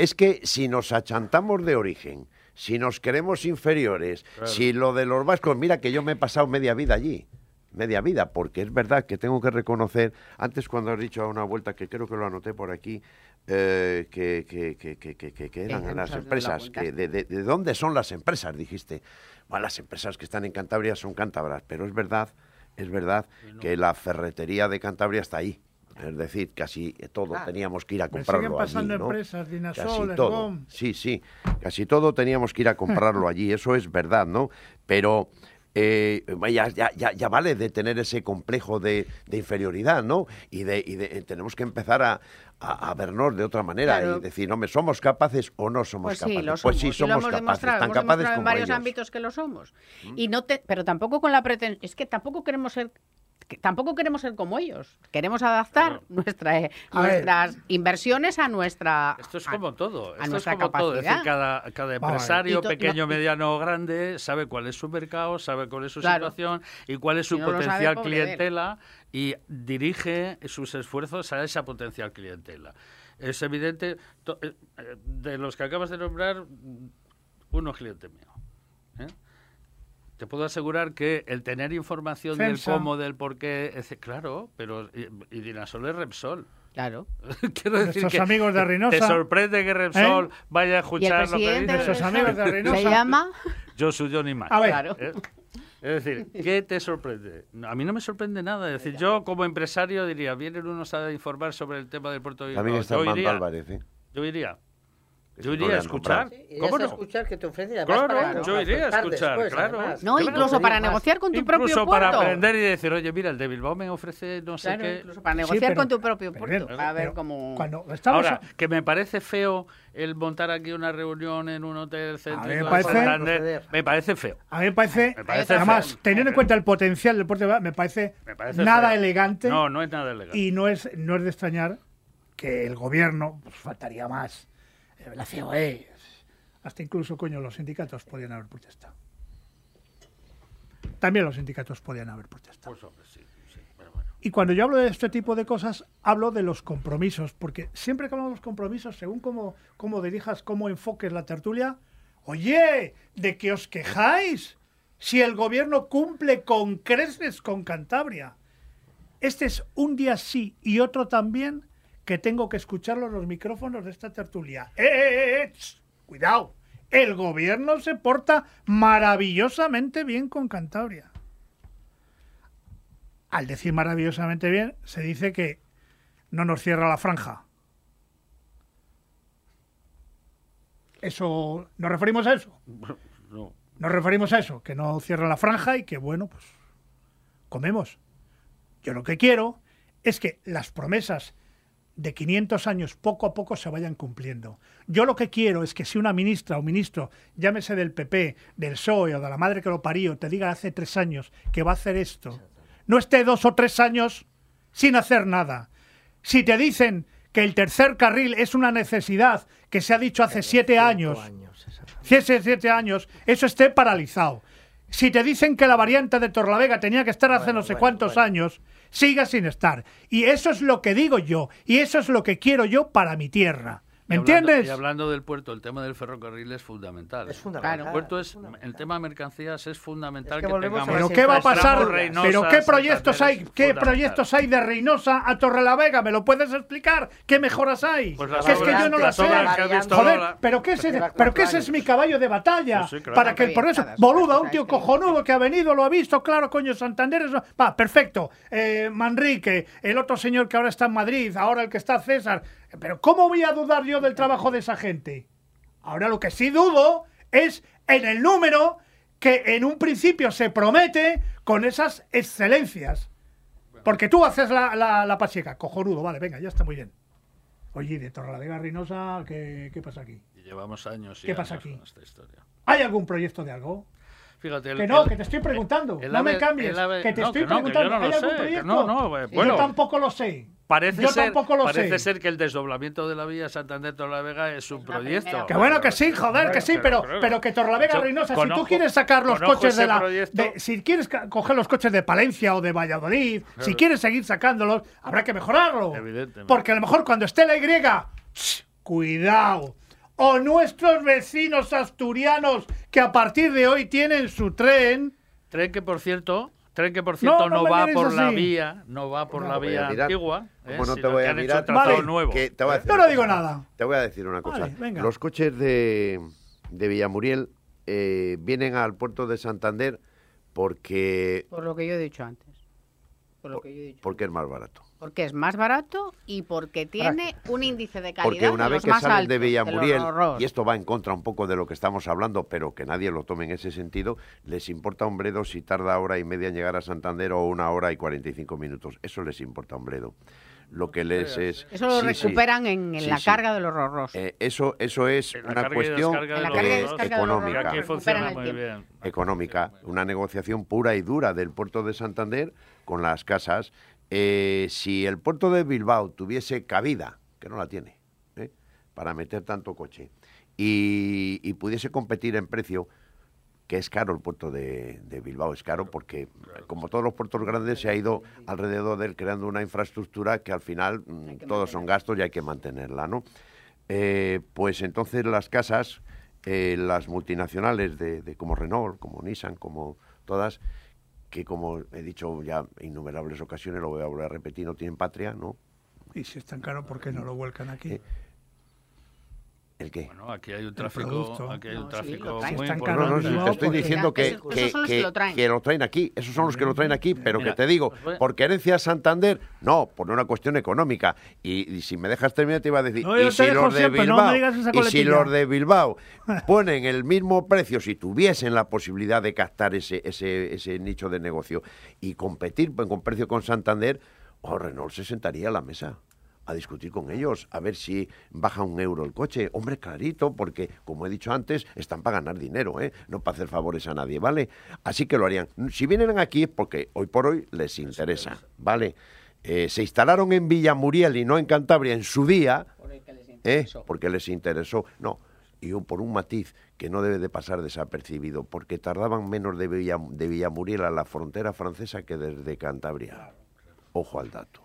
Es que si nos achantamos de origen, si nos queremos inferiores, si lo de los vascos, mira que yo me he pasado media vida allí. Media vida, porque es verdad que tengo que reconocer, antes cuando has dicho a una vuelta, que creo que lo anoté por aquí, eh, que, que, que, que, que- que- que eran las empresas, dado que de, de- de dónde son las empresas, dijiste. Bueno, las empresas que están en Cantabria son cántabras, pero es verdad, es verdad que la ferretería de Cantabria está ahí. Es decir, casi todo Claro. teníamos que ir a Me siguen comprarlo pasando allí, ¿no? empresas, Dinasol, Casi todo. Sí, sí, casi todo teníamos que ir a comprarlo allí, eso es verdad, ¿no? Pero eh, ya, ya, ya, ya vale de tener ese complejo de, de inferioridad, ¿no? Y, de, y de- eh, tenemos que empezar a, a- a vernos de otra manera Claro. y decir, hombre, ¿somos capaces o no somos Pues capaces? sí, lo somos. pues sí, lo somos hemos capaces, demostrado, tan hemos capaces demostrado en como varios ellos. ámbitos que lo somos. Y no te, pero tampoco con la pretensión, es que tampoco queremos ser que tampoco queremos ser como ellos. Queremos adaptar nuestra, eh, ver. nuestras inversiones a nuestra Esto es a- como todo. a Esto es como todo. Es decir, cada, empresario, pequeño, no, mediano o grande, sabe cuál es su mercado, sabe cuál es su Claro. situación y cuál es su Si no lo sabe, potencial clientela y dirige sus esfuerzos a esa potencial clientela. Es evidente, to- eh, eh, de los que acabas de nombrar, uno es cliente mío. ¿eh? Te puedo asegurar que el tener información Censa. del cómo, del por qué, es- claro, pero y, y Dinasol es Repsol. Claro. Quiero decir Nuestros que amigos de Reynosa. Te sorprende que Repsol ¿Eh? vaya a escuchar lo que de Nuestros amigos de se Reynosa. llama Yo soy Johnny Mac. A ver. Claro. ¿eh? Es decir, ¿qué te sorprende? A mí no me sorprende nada. Es decir, yo como empresario diría, vienen unos a informar sobre el tema del puerto de También Bilbao. está Yo iría, Álvarez, ¿eh? yo iría. Yo iría a escuchar. ¿Cómo a no? escuchar que te ofrece Claro, para yo para iría a escuchar, después, claro. además. No, incluso para negociar con tu Incluso propio para puerto. aprender y decir, oye, mira, el de Bilbao me ofrece no sé qué. incluso para Sí, negociar pero- con tu propio pero puerto. bien, para ver pero cómo. Cuando estamos Ahora, que me parece feo el montar aquí una reunión en un hotel céntrico mí me parece- Santander, me parece feo. A mí me parece, Me parece además, feo. teniendo en cuenta el potencial del puerto de Bilbao, me parece, Me parece nada feo. elegante No, no es nada elegante. y no es, no es de extrañar que el gobierno, pues faltaría más, eh, la COE, hasta incluso, coño, los sindicatos podían haber protestado. También los sindicatos podían haber protestado. Pues hombre, sí, sí, pero bueno. Y cuando yo hablo de este tipo de cosas, hablo de los compromisos, porque siempre que hablamos de los compromisos, según cómo, cómo dirijas, cómo enfoques la tertulia, oye, ¿de qué os quejáis? Si el gobierno cumple con creces con Cantabria. Este es un día sí y otro también que tengo que escucharlo en los micrófonos de esta tertulia. ¡Eh, eh, eh! ch! Cuidado. El gobierno se porta maravillosamente bien con Cantabria. Al decir maravillosamente bien, se dice que no nos cierra la franja. Eso, ¿nos referimos a eso? No. Nos referimos a eso, que no cierra la franja y que, bueno, pues comemos. Yo lo que quiero es que las promesas de 500 años poco a poco se vayan cumpliendo. Yo lo que quiero es que si una ministra o ministro, llámese del PP, del PSOE o de la madre que lo parió, te diga hace tres años que va a hacer esto, no esté dos o tres años sin hacer nada. Si te dicen que el tercer carril es una necesidad que se ha dicho hace siete años, hace siete años, eso esté paralizado. Si te dicen que la variante de Torlavega tenía que estar hace no sé cuántos años, siga sin estar. Y eso es lo que digo yo, y eso es lo que quiero yo para mi tierra. ¿Me Y hablando- entiendes? Y hablando del puerto, el tema del ferrocarril es fundamental. Es fundamental. El puerto es, el tema de mercancías es fundamental Es que tengamos. Pero qué va a pasar, Reynosa, pero qué proyectos hay, qué proyectos hay de Reynosa a Torrelavega, ¿me lo puedes explicar? ¿Qué mejoras hay? Pues que es que yo no las sé. Joder, pero qué ese, pero qué ese es mi caballo de batalla Sí, sí, claro. para que por eso, Proyectadas, boluda, un tío cojonudo que ha venido, lo ha visto, claro, coño, Santander, eso, va, perfecto. Eh, Manrique, el otro señor que ahora está en Madrid, ahora el que está César, pero ¿cómo voy a dudar yo del trabajo de esa gente? Ahora lo que sí dudo es en el número que en un principio se promete con esas excelencias. Porque tú haces la, la, la pasiega, cojonudo, vale, venga, ya está muy bien. Oye, ¿y de Torrelavega a Reynosa, ¿qué, qué pasa aquí? Llevamos años y ¿Qué pasa años aquí? con esta historia. ¿Hay algún proyecto de algo? Fíjate, el- que no, el- que te estoy preguntando. el no me cambies. que te no, estoy que no, que yo preguntando. no lo ¿Hay algún sé, que proyecto? no, no, eh, yo bueno. tampoco lo sé. Parece yo ser, tampoco lo parece sé. ser que el desdoblamiento de la vía Santander Torlavega es un proyecto. Que bueno que sí, joder, que sí, pero, pero que Torlavega Yo Reynosa, si tú quieres sacar los coches de la. proyecto. de- si quieres coger los coches de Palencia o de Valladolid, si quieres seguir sacándolos, habrá que mejorarlo. Evidentemente. Porque a lo mejor cuando esté la Y, ¡ch! cuidado. O nuestros vecinos asturianos que a partir de hoy tienen su tren. Tren que, por cierto, tren que, por cierto, no no, va por la así. vía, no va por la voy a vía mirar. antigua, ¿eh? ¿Cómo no te voy que a han hecho mirar? Vale. nuevo. Que te voy a decir no digo nada. Te voy a decir una cosa. Vale, venga. Los coches de, de Villamuriel eh, vienen al puerto de Santander porque, Por lo que yo he dicho antes. Por lo que yo he dicho. porque es más barato. Porque es más barato y porque tiene un índice de calidad Porque una de vez que salen de Villamuriel, y esto va en contra un poco de lo que estamos hablando, pero que nadie lo tome en ese sentido, les importa un bledo si tarda hora y media en llegar a Santander o una hora y 45 minutos. Eso les importa un bledo. Lo que les es... Eso lo sí, sí. recuperan en, en Sí, la sí. carga de los horrores. Eh, eso, eso es una cuestión económica. económica, una negociación pura y dura del puerto de Santander con las casas. Eh, si el puerto de Bilbao tuviese cabida, que no la tiene, ¿eh? para meter tanto coche, y, y pudiese competir en precio, que es caro el puerto de, de Bilbao, es caro porque, como todos los puertos grandes, se ha ido alrededor de él creando una infraestructura que al final mm, todos son gastos y hay que mantenerla, ¿no? Eh, pues entonces las casas, eh, las multinacionales de, de como Renault, como Nissan, como todas, que como he dicho ya en innumerables ocasiones, lo voy a volver a repetir, no tienen patria, ¿no? Y si es tan caro, ¿por qué no lo vuelcan aquí? Eh, ¿El qué? Bueno, aquí hay un tráfico, aquí hay un No, sí, tráfico traen. muy Están No, no, importante. te estoy diciendo que, esos- que, esos son los que que- lo traen. aquí, esos son los que lo traen aquí, pero Mira, que te digo, por querencia Santander, no, por una cuestión económica. Y, y si me dejas terminar te iba a decir, No, y si los de siempre, Bilbao, y si los de Bilbao ponen el mismo precio, si tuviesen la posibilidad de captar ese, ese, ese nicho de negocio y competir con precio con Santander, o Renault se sentaría a la mesa a discutir con ellos, a ver si baja un euro el coche. Hombre, clarito, porque, como he dicho antes, están para ganar dinero, ¿eh? no para hacer favores a nadie, ¿vale? Así que lo harían. Si vienen aquí es porque hoy por hoy les interesa, ¿vale? Eh, se instalaron en Villamuriel y no en Cantabria en su día, ¿eh? porque les interesó. No, y por un matiz que no debe de pasar desapercibido, porque tardaban menos de, Villa- de Villamuriel a la frontera francesa que desde Cantabria. Ojo al dato.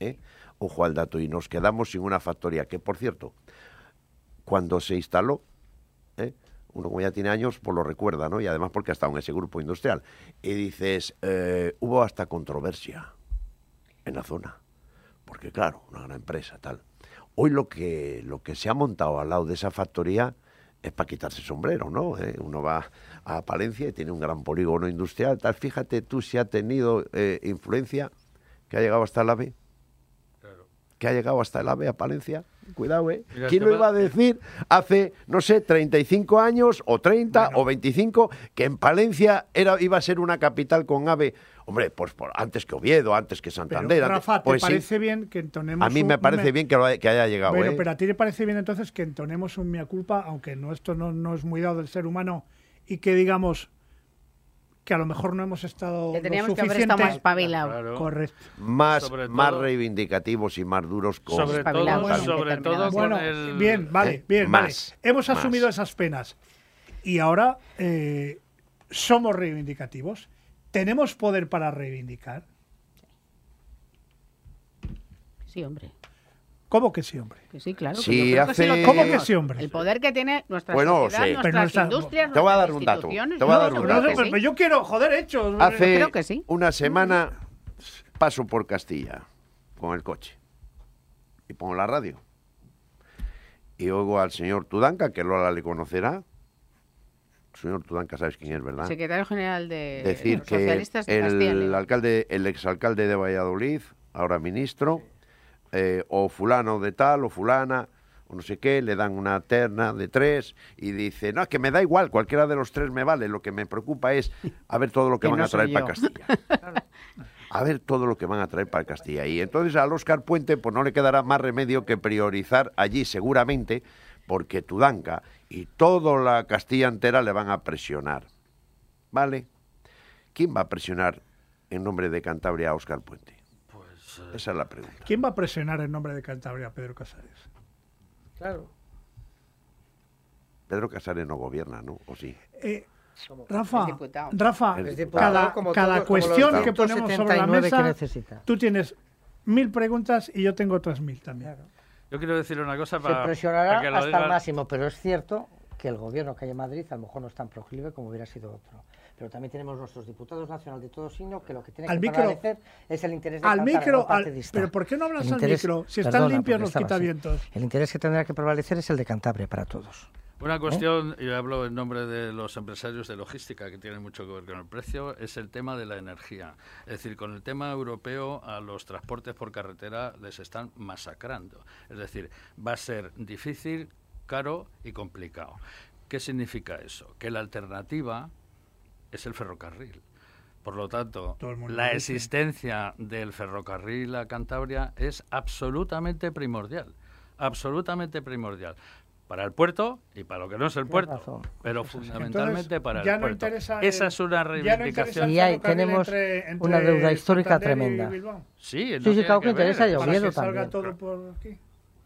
¿eh? Ojo al dato. Y nos quedamos sin una factoría que, por cierto, cuando se instaló, ¿eh? uno como ya tiene años, pues lo recuerda, ¿no? Y además porque ha estado en ese grupo industrial. Y dices, eh, hubo hasta controversia. en la zona. Porque claro, una gran empresa, tal. Hoy lo que, lo que se ha montado al lado de esa factoría es para quitarse sombrero, ¿no? Eh, Uno va a Palencia y tiene un gran polígono industrial, tal. Fíjate tú si ha tenido influencia que ha llegado hasta el AVE. Que ha llegado hasta el AVE a Palencia. Cuidado, ¿eh? Mira, ¿Quién lo iba a decir hace, no sé, 35 años o 30 o 25 que en Palencia era, iba a ser una capital con AVE? Hombre, pues por, antes que Oviedo, antes que Pero, Santander. antes- ¿te pues sí. parece bien que entonemos A mí me un parece me- bien que, lo haya- que haya llegado, Bueno, ¿eh? pero a ti te parece bien entonces que entonemos un mea culpa, aunque no, esto no, no es muy dado del ser humano, y que digamos que a lo mejor no hemos estado Que lo teníamos que haber estado más espabilados. Claro. Correcto. más, Sobre más todo- reivindicativos y más duros con Sobre todo, tal. sobre todo con Bueno, el... bien, vale, ¿Eh? bien, Más, vale. Hemos más. asumido esas penas y ahora eh, somos reivindicativos. ¿Tenemos poder para reivindicar? Sí, hombre. ¿Cómo que sí, hombre? Que sí, claro. que Sí, yo creo que sí lo hace- ¿Cómo que sí, hombre? El poder que tiene nuestra Bueno, sociedad, sí. Nuestras nuestra- industrias, Te voy a dar un dato, te voy a dar un dato. Pero yo quiero, joder, hechos. Hace creo que sí. una semana paso por Castilla con el coche y pongo la radio. Y oigo al señor Tudanca, que Lola le conocerá. Señor Tudanca, ¿sabes quién es, verdad? Secretario General de Decir los que socialistas de Castilla el León. alcalde, el exalcalde de Valladolid, ahora ministro, eh, o fulano de tal, o fulana, o no sé qué, le dan una terna de tres y dice, no, es que me da igual, cualquiera de los tres me vale, lo que me preocupa es a ver todo lo que, Que van no a traer para. Castilla. A ver todo lo que van a traer para Castilla. Y entonces al Oscar Puente pues no le quedará más remedio que priorizar allí seguramente, porque Tudanca y toda la Castilla entera le van a presionar. ¿Vale? ¿Quién va a presionar en nombre de Cantabria a Oscar Puente? Esa es la pregunta. ¿Quién va a presionar en nombre de Cantabria a Pedro Casares? Claro. Pedro Casares no gobierna, ¿no? ¿O sí? Eh, Rafa. Rafa, cada, como cada todos, como los cuestión que ponemos sobre la 179 que mesa, necesita. tú tienes mil preguntas y yo tengo otras mil también. Yo quiero decir una cosa Se para, presionará para que lo hasta el máximo, pero es cierto que el gobierno que hay en Madrid a lo mejor no es tan proclive como hubiera sido otro. Pero también tenemos nuestros diputados nacionales de todo signo que lo que tienen Al que micro. prevalecer es el interés de Al Cantabria, micro, al- pero ¿por qué no hablas al micro? Si están limpios los estaba así. quitavientos. El interés que tendrá que prevalecer es el de Cantabria para todos. Una cuestión, y hablo en nombre de los empresarios de logística, que tienen mucho que ver con el precio, es el tema de la energía. Es decir, con el tema europeo a los transportes por carretera les están masacrando. Es decir, va a ser difícil, caro y complicado. ¿Qué significa eso? Que la alternativa es el ferrocarril. Por lo tanto, la existencia del ferrocarril a Cantabria es absolutamente primordial. Absolutamente primordial. Para el puerto y para lo que no es el Tienes puerto, razón. pero fundamentalmente Entonces, para ya el no puerto. Esa el- es una no reivindicación. el Y hay- tenemos entre- entre una deuda histórica tremenda. Sí, no Sí, sí, claro que ver. interesa y Para Oviedo que salga también. todo por aquí.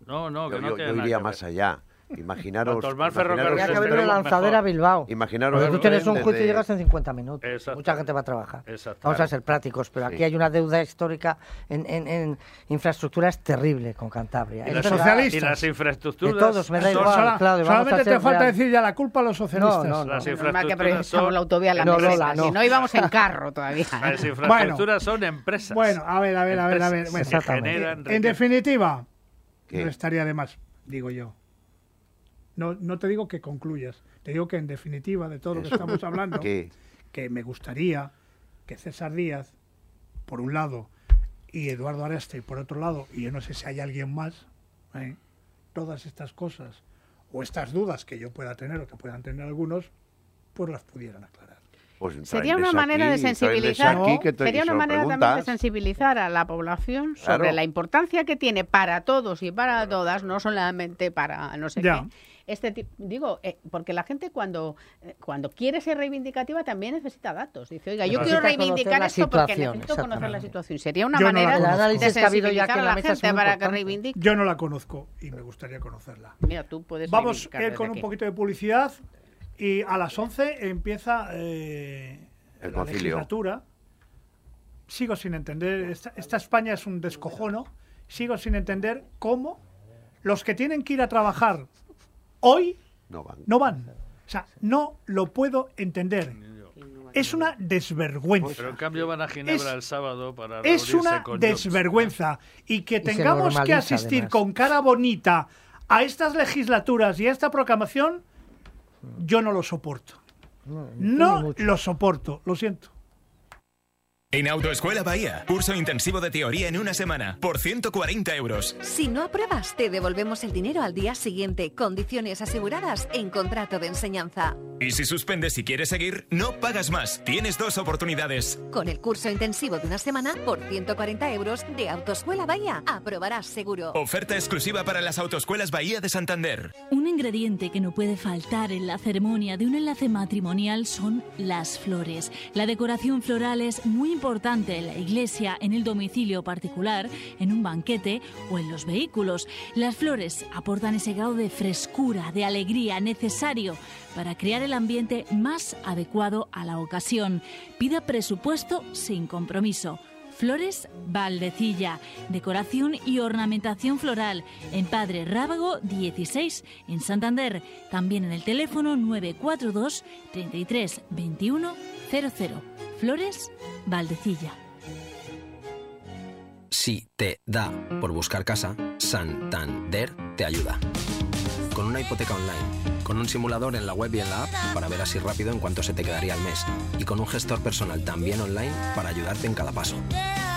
No, no, que Yo, no yo- yo iría que más allá. Imaginaros. Cuantos más imaginaros ferrocarriles Tendría que haber una lanzadera a. Bilbao. Imaginaros Porque tú tienes un juicio y llegas en 50 minutos. Exacto. Mucha gente va a trabajar. Exacto. Vamos a ser prácticos, pero Sí. aquí hay una deuda histórica en, en, en infraestructuras terrible con Cantabria. Y las, verdad. socialistas. y las infraestructuras De todos, me da son- igual. Sola- Claudio, solamente te falta real- decir ya la culpa a los socialistas. No, no, Las no. Que infraestructuras priorizamos la son, autovía la No, Lola, no. Si no íbamos en carro todavía. ¿eh? las infraestructuras son empresas. Bueno, a ver, a ver, a ver, a ver. Exactamente. en definitiva, no estaría de más, digo yo. No, no te digo que concluyas, te digo que en definitiva de todo lo que estamos hablando, ¿Qué? que me gustaría que César Díaz, por un lado, y Eduardo Areste, por otro lado, y yo no sé si hay alguien más, ¿eh? todas estas cosas o estas dudas que yo pueda tener o que puedan tener algunos, pues las pudieran aclarar. Pues Sería una manera de aquí, sensibilizar, aquí que sería se una manera también de sensibilizar a la población sobre Claro. la importancia que tiene para todos y para todas, no solamente para no sé Ya. qué. Este tipo, digo, eh, porque la gente cuando eh, cuando quiere ser reivindicativa también necesita datos. Dice, oiga, yo quiero reivindicar esto porque necesito conocer la situación. Sería una Yo no la manera de ha ya sensibilizar que a la gente para que reivindique. Yo no la conozco y me gustaría conocerla. Mira, tú puedes Vamos eh, con un aquí. poquito de publicidad y a las 11 empieza eh, El la concilio. legislatura. Sigo sin entender, esta, esta España es un descojono, sigo sin entender cómo los que tienen que ir a trabajar hoy No van. no van. O sea, no lo puedo entender. Es una desvergüenza. Pero en cambio van a Ginebra Es- el sábado para Es una con desvergüenza. Y que tengamos que asistir además. con cara bonita a estas legislaturas y a esta proclamación, yo no lo soporto. No lo soporto, lo siento. En Autoescuela Bahía, curso intensivo de teoría en una semana por 140 euros. Si no apruebas, te devolvemos el dinero al día siguiente. Condiciones aseguradas en contrato de enseñanza. Y si suspendes y quieres seguir, no pagas más. Tienes dos oportunidades. Con el curso intensivo de una semana por 140 euros de Autoescuela Bahía, aprobarás seguro. Oferta exclusiva para las Autoescuelas Bahía de Santander. Un ingrediente que no puede faltar en la ceremonia de un enlace matrimonial son las flores. La decoración floral es muy importante en la iglesia, en el domicilio particular, en un banquete o en los vehículos. Las flores aportan ese grado de frescura, de alegría necesario para crear el ambiente más adecuado a la ocasión. Pida presupuesto sin compromiso. Flores Valdecilla, decoración y ornamentación floral en Padre Rábago 16 en Santander, también en el teléfono 942 33 21 00. Flores Valdecilla. Si te da por buscar casa, Santander te ayuda. Con una hipoteca online, con un simulador en la web y en la app para ver así rápido en cuánto se te quedaría al mes y con un gestor personal también online para ayudarte en cada paso.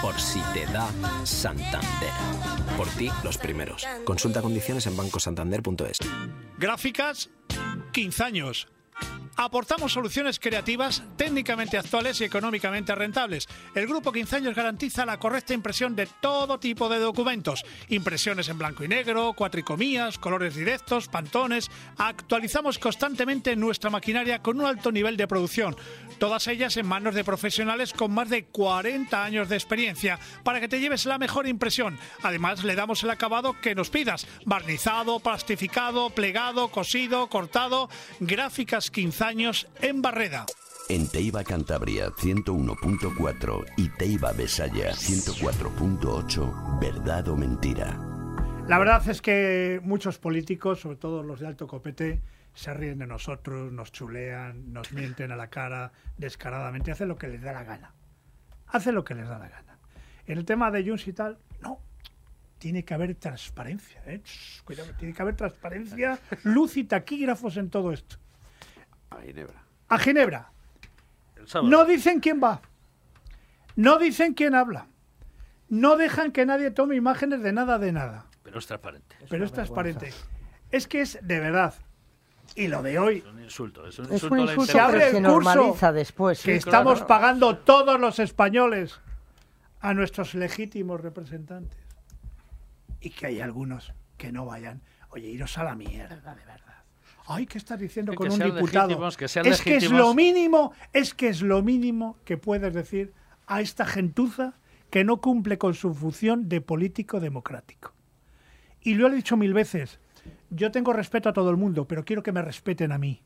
Por si te da Santander. Por ti, los primeros. Consulta condiciones en bancosantander.es. Gráficas, 15 años. Aportamos soluciones creativas, técnicamente actuales y económicamente rentables. El Grupo 15 años garantiza la correcta impresión de todo tipo de documentos. Impresiones en blanco y negro, cuatricomías, colores directos, pantones. Actualizamos constantemente nuestra maquinaria con un alto nivel de producción. Todas ellas en manos de profesionales con más de 40 años de experiencia para que te lleves la mejor impresión. Además, le damos el acabado que nos pidas. Barnizado, plastificado, plegado, cosido, cortado. Gráficas 15 años en Barreda. En Teiba Cantabria 101.4 y Teiba Besaya 104.8, verdad o mentira. La verdad es que muchos políticos, sobre todo los de alto copete, se ríen de nosotros, nos chulean, nos mienten a la cara descaradamente, hacen lo que les da la gana. Hacen lo que les da la gana. En el tema de Junts y tal, no. Tiene que haber transparencia, ¿eh? Shh, cuidado, tiene que haber transparencia, luz y taquígrafos en todo esto. A Ginebra. A Ginebra. No dicen quién va. No dicen quién habla. No dejan que nadie tome imágenes de nada de nada. Pero es transparente. Pero es transparente. Es que es de verdad. Y lo de hoy. Es un insulto. Es un Es insulto un Se abre se curso normaliza después. que sí, estamos claro. pagando todos los españoles a nuestros legítimos representantes. Y que hay algunos que no vayan. Oye, iros a la mierda, de verdad. Ay, ¿qué estás diciendo Que con un diputado? que es que es lo mínimo, es que es lo mínimo que puedes decir a esta gentuza que no cumple con su función de político democrático. Y lo he dicho mil veces, yo tengo respeto a todo el mundo, pero quiero que me respeten a mí.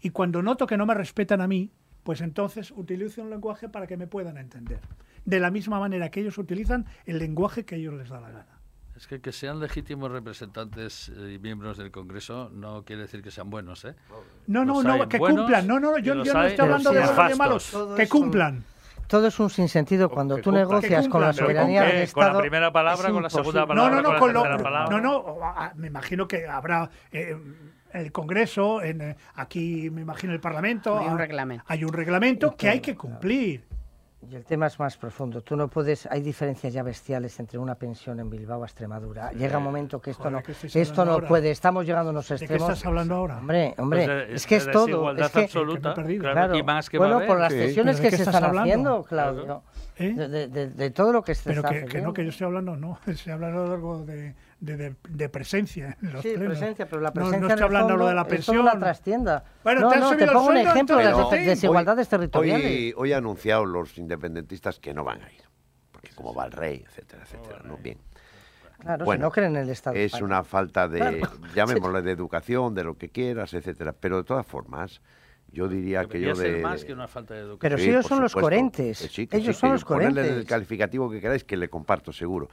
Y cuando noto que no me respetan a mí, pues entonces utilizo un lenguaje para que me puedan entender. De la misma manera que ellos utilizan el lenguaje que a ellos les da la gana. Es que que sean legítimos representantes eh, y miembros del Congreso no quiere decir que sean buenos, ¿eh? No, no, Los no, que buenos cumplan. No, no, yo, yo no estoy hablando de malos. Que cumplan. Todo es un sinsentido cuando tú negocias con la soberanía ¿con del ¿Con la Estado. primera palabra, con la segunda palabra? No, no, no, con con la lo- palabra. no, no, me imagino que habrá eh, el Congreso, en, eh, aquí me imagino el Parlamento. Hay un reglamento. Hay un reglamento que hay que cumplir. Y el tema es más profundo. Tú no puedes, hay diferencias ya bestiales entre una pensión en Bilbao a Extremadura. Llega un momento que esto Joder, no, ¿qué estáis esto no ahora? puede. Estamos llegando a unos ¿De qué extremos. estás hablando ahora? Hombre, hombre, Pues de- es que es todo. Es que, absoluta, que claro, Claro. y más que va a bueno, haber. por las Sí. cesiones ¿Pero de que se están hablando? haciendo, Claudio. ¿Eh? De, de- de- todo lo que se Pero está que, que no, haciendo. que yo estoy hablando, no. Estoy hablando algo de, de, de- de presencia en los Sí, plenos. presencia, pero la No- presencia No, estoy el hablando fondo lo de la pensión. una trastienda. Bueno, no, ¿te no, pongo un ejemplo de las desigualdades Hoy, territoriales. hoy han anunciado los independentistas que no van a ir. Porque como va el rey, etcétera, etcétera. ¿no? Bien. Claro, si Bueno, no creen en el Estado. Es una falta de, Claro. llamémosle de educación, de lo que quieras, etcétera. Pero de todas formas, yo diría que yo ser de... más que una falta de educación. Pero Sí, si ellos son los coherentes. Que sí, ellos sí, son los Ponerle el coherentes. calificativo que queráis, que le comparto, seguro.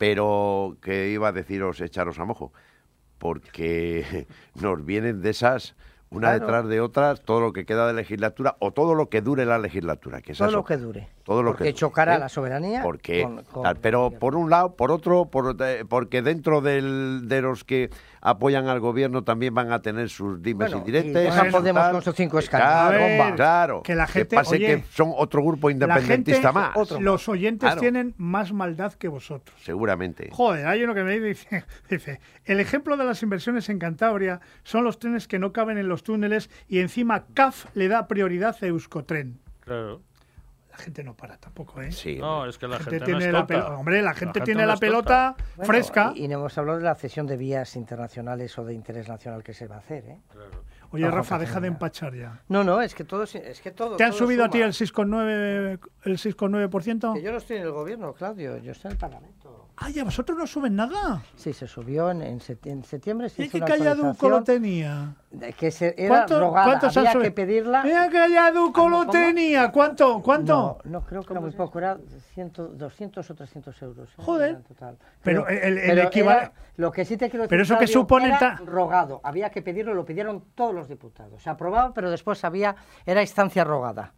Pero que iba a deciros echaros a mojo, porque nos vienen de esas una Claro. detrás de otra, todo lo que queda de legislatura o todo lo que dure la legislatura. Que Todo lo que dure. Todo lo Porque que dure, chocará ¿eh? la soberanía Porque, con- con- tal, pero por un lado, por otro, por, eh, porque dentro del, de los que apoyan al gobierno también van a tener sus dimes Bueno, y diretes. y Podemos con sus cinco escaños. Claro, claro. que la gente- pase oye, que son otro grupo La independentista gente, más. los oyentes Claro, tienen más maldad que vosotros. Seguramente. Joder, hay uno que me dice, dice, el ejemplo de las inversiones en Cantabria son los trenes que no caben en los túneles y encima CAF le da prioridad a Euskotren. Claro. La gente no para tampoco, ¿eh? Sí, No, es que la gente, tiene no es la tonta. pelo- hombre, la gente tiene no la pelota Bueno, fresca. Y, y no hemos hablado de la cesión de vías internacionales o de interés nacional que se va a hacer, ¿eh? Oye, Ojo, Rafa, deja de empachar ya. No, no, es que todo es, es que todo. ¿Te han todo subido a ti el 6,9%? El 6,9%? Que yo no estoy en el gobierno, Claudio, yo estoy en el Parlamento. Ay, ¿a vosotros no suben nada? Sí, se subió en, en seti- en septiembre. Se ¿Y hizo qué calladuco lo tenía? Que se, era ¿Cuánto- rogada, cuántos había que pedirla. ¿Qué calladuco lo tenía? ¿Cuánto? ¿Cuánto? No, no, creo que era muy poco, era 100, 200 o 300 euros. Joder. En total. Pero el- el pero equivale- era- lo que sí te quiero decir, Pero eso que supone era ta- rogado, había que pedirlo, lo pidieron todos los diputados. Se aprobaba, pero después había, era instancia rogada.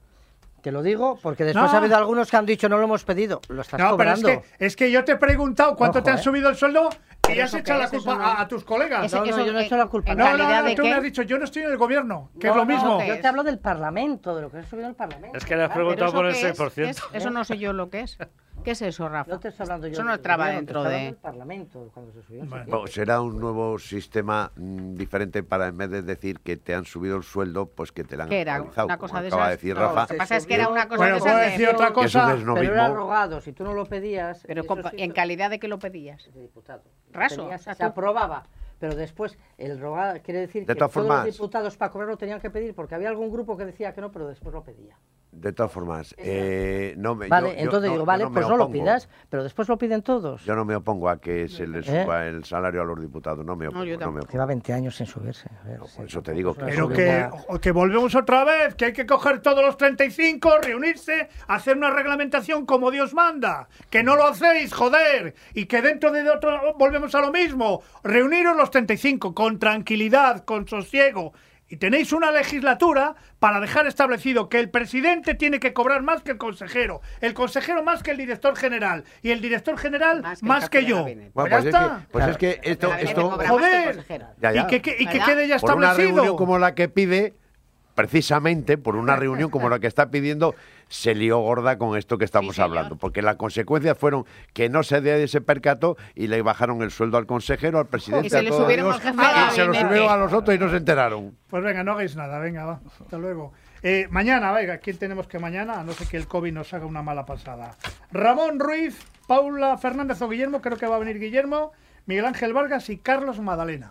Te lo digo porque después No. ha habido algunos que han dicho no lo hemos pedido, lo estás No, pero es cobrando. que, es que yo te he preguntado cuánto Ojo, te han ¿eh? subido el sueldo y has echado la culpa no- a, a tus colegas. Ese- No, no, eso yo no he hecho la culpa. ¿En No, no, no, tú qué? me has dicho, yo no estoy en el gobierno, que No, es lo no, mismo. ¿qué Yo es? te hablo del Parlamento, de lo que ha subido el Parlamento. Es que le has preguntado ¿Pero por el eso qué es? 6%. ¿Qué es? Eso no sé yo lo que es. ¿Qué es eso, Rafa? No te estoy hablando yo Eso no entraba gobierno, te dentro de... Parlamento cuando se subió. en Bueno. Bueno, será un nuevo sistema mm, diferente para en vez de decir que te han subido el sueldo, pues que te la han ¿Qué era? actualizado, Una como cosa de acaba de esas. decir No, Rafa. Lo que pasa es que era una cosa Bueno, de ¿puedo esas decir de... otra que es un cosa? esnovismo. Pero era rogado, si tú no lo pedías. Pero sí, ¿en calidad de qué lo pedías? de diputado. Raso, Tenías- o sea, se aprobaba, pero después el rogado quiere decir De que todas todos formas- los diputados para cobrar lo tenían que pedir porque había algún grupo que decía que no, pero después lo pedía. De todas formas, eh, no me, Vale, yo- yo entonces no- digo, yo vale, no me pues no lo opongo. pidas, pero después lo piden todos. Yo no me opongo a que se les ¿Eh? suba el salario a los diputados, no me opongo. yo no me opongo. Lleva 20 años sin subirse. a ver, sí, por eso te digo que Pero que, que volvemos otra vez, que hay que coger todos los 35, reunirse, hacer una reglamentación como Dios manda. Que no lo hacéis, joder. Y que dentro de otro volvemos a lo mismo. Reuniros los 35 con tranquilidad, con sosiego. Y tenéis una legislatura para dejar establecido que el presidente tiene que cobrar más que el consejero, el consejero más que el director general y el director general más Más que, yo. Pues Bueno, ya pues, es está. que, pues es que esto, esto Joder. consejero. Ya, ya. Y que, que- y que quede ya por una establecido. reunión como la que pide, precisamente por una reunión como la que está pidiendo, se lió gorda con esto que estamos hablando. Porque las consecuencias fueron que no se de ese percato y le bajaron el sueldo al consejero, al presidente, Y se a le todos los- de y se lo subieron a los otros y no se enteraron. Pues venga, no hagáis nada, venga, va. Hasta luego. Eh, mañana, venga, ¿quién tenemos que mañana? A no ser que el COVID nos haga una mala pasada. Ramón Ruiz, Paula Fernández o Guillermo, creo que va a venir Guillermo, Miguel Ángel Vargas y Carlos Madalena.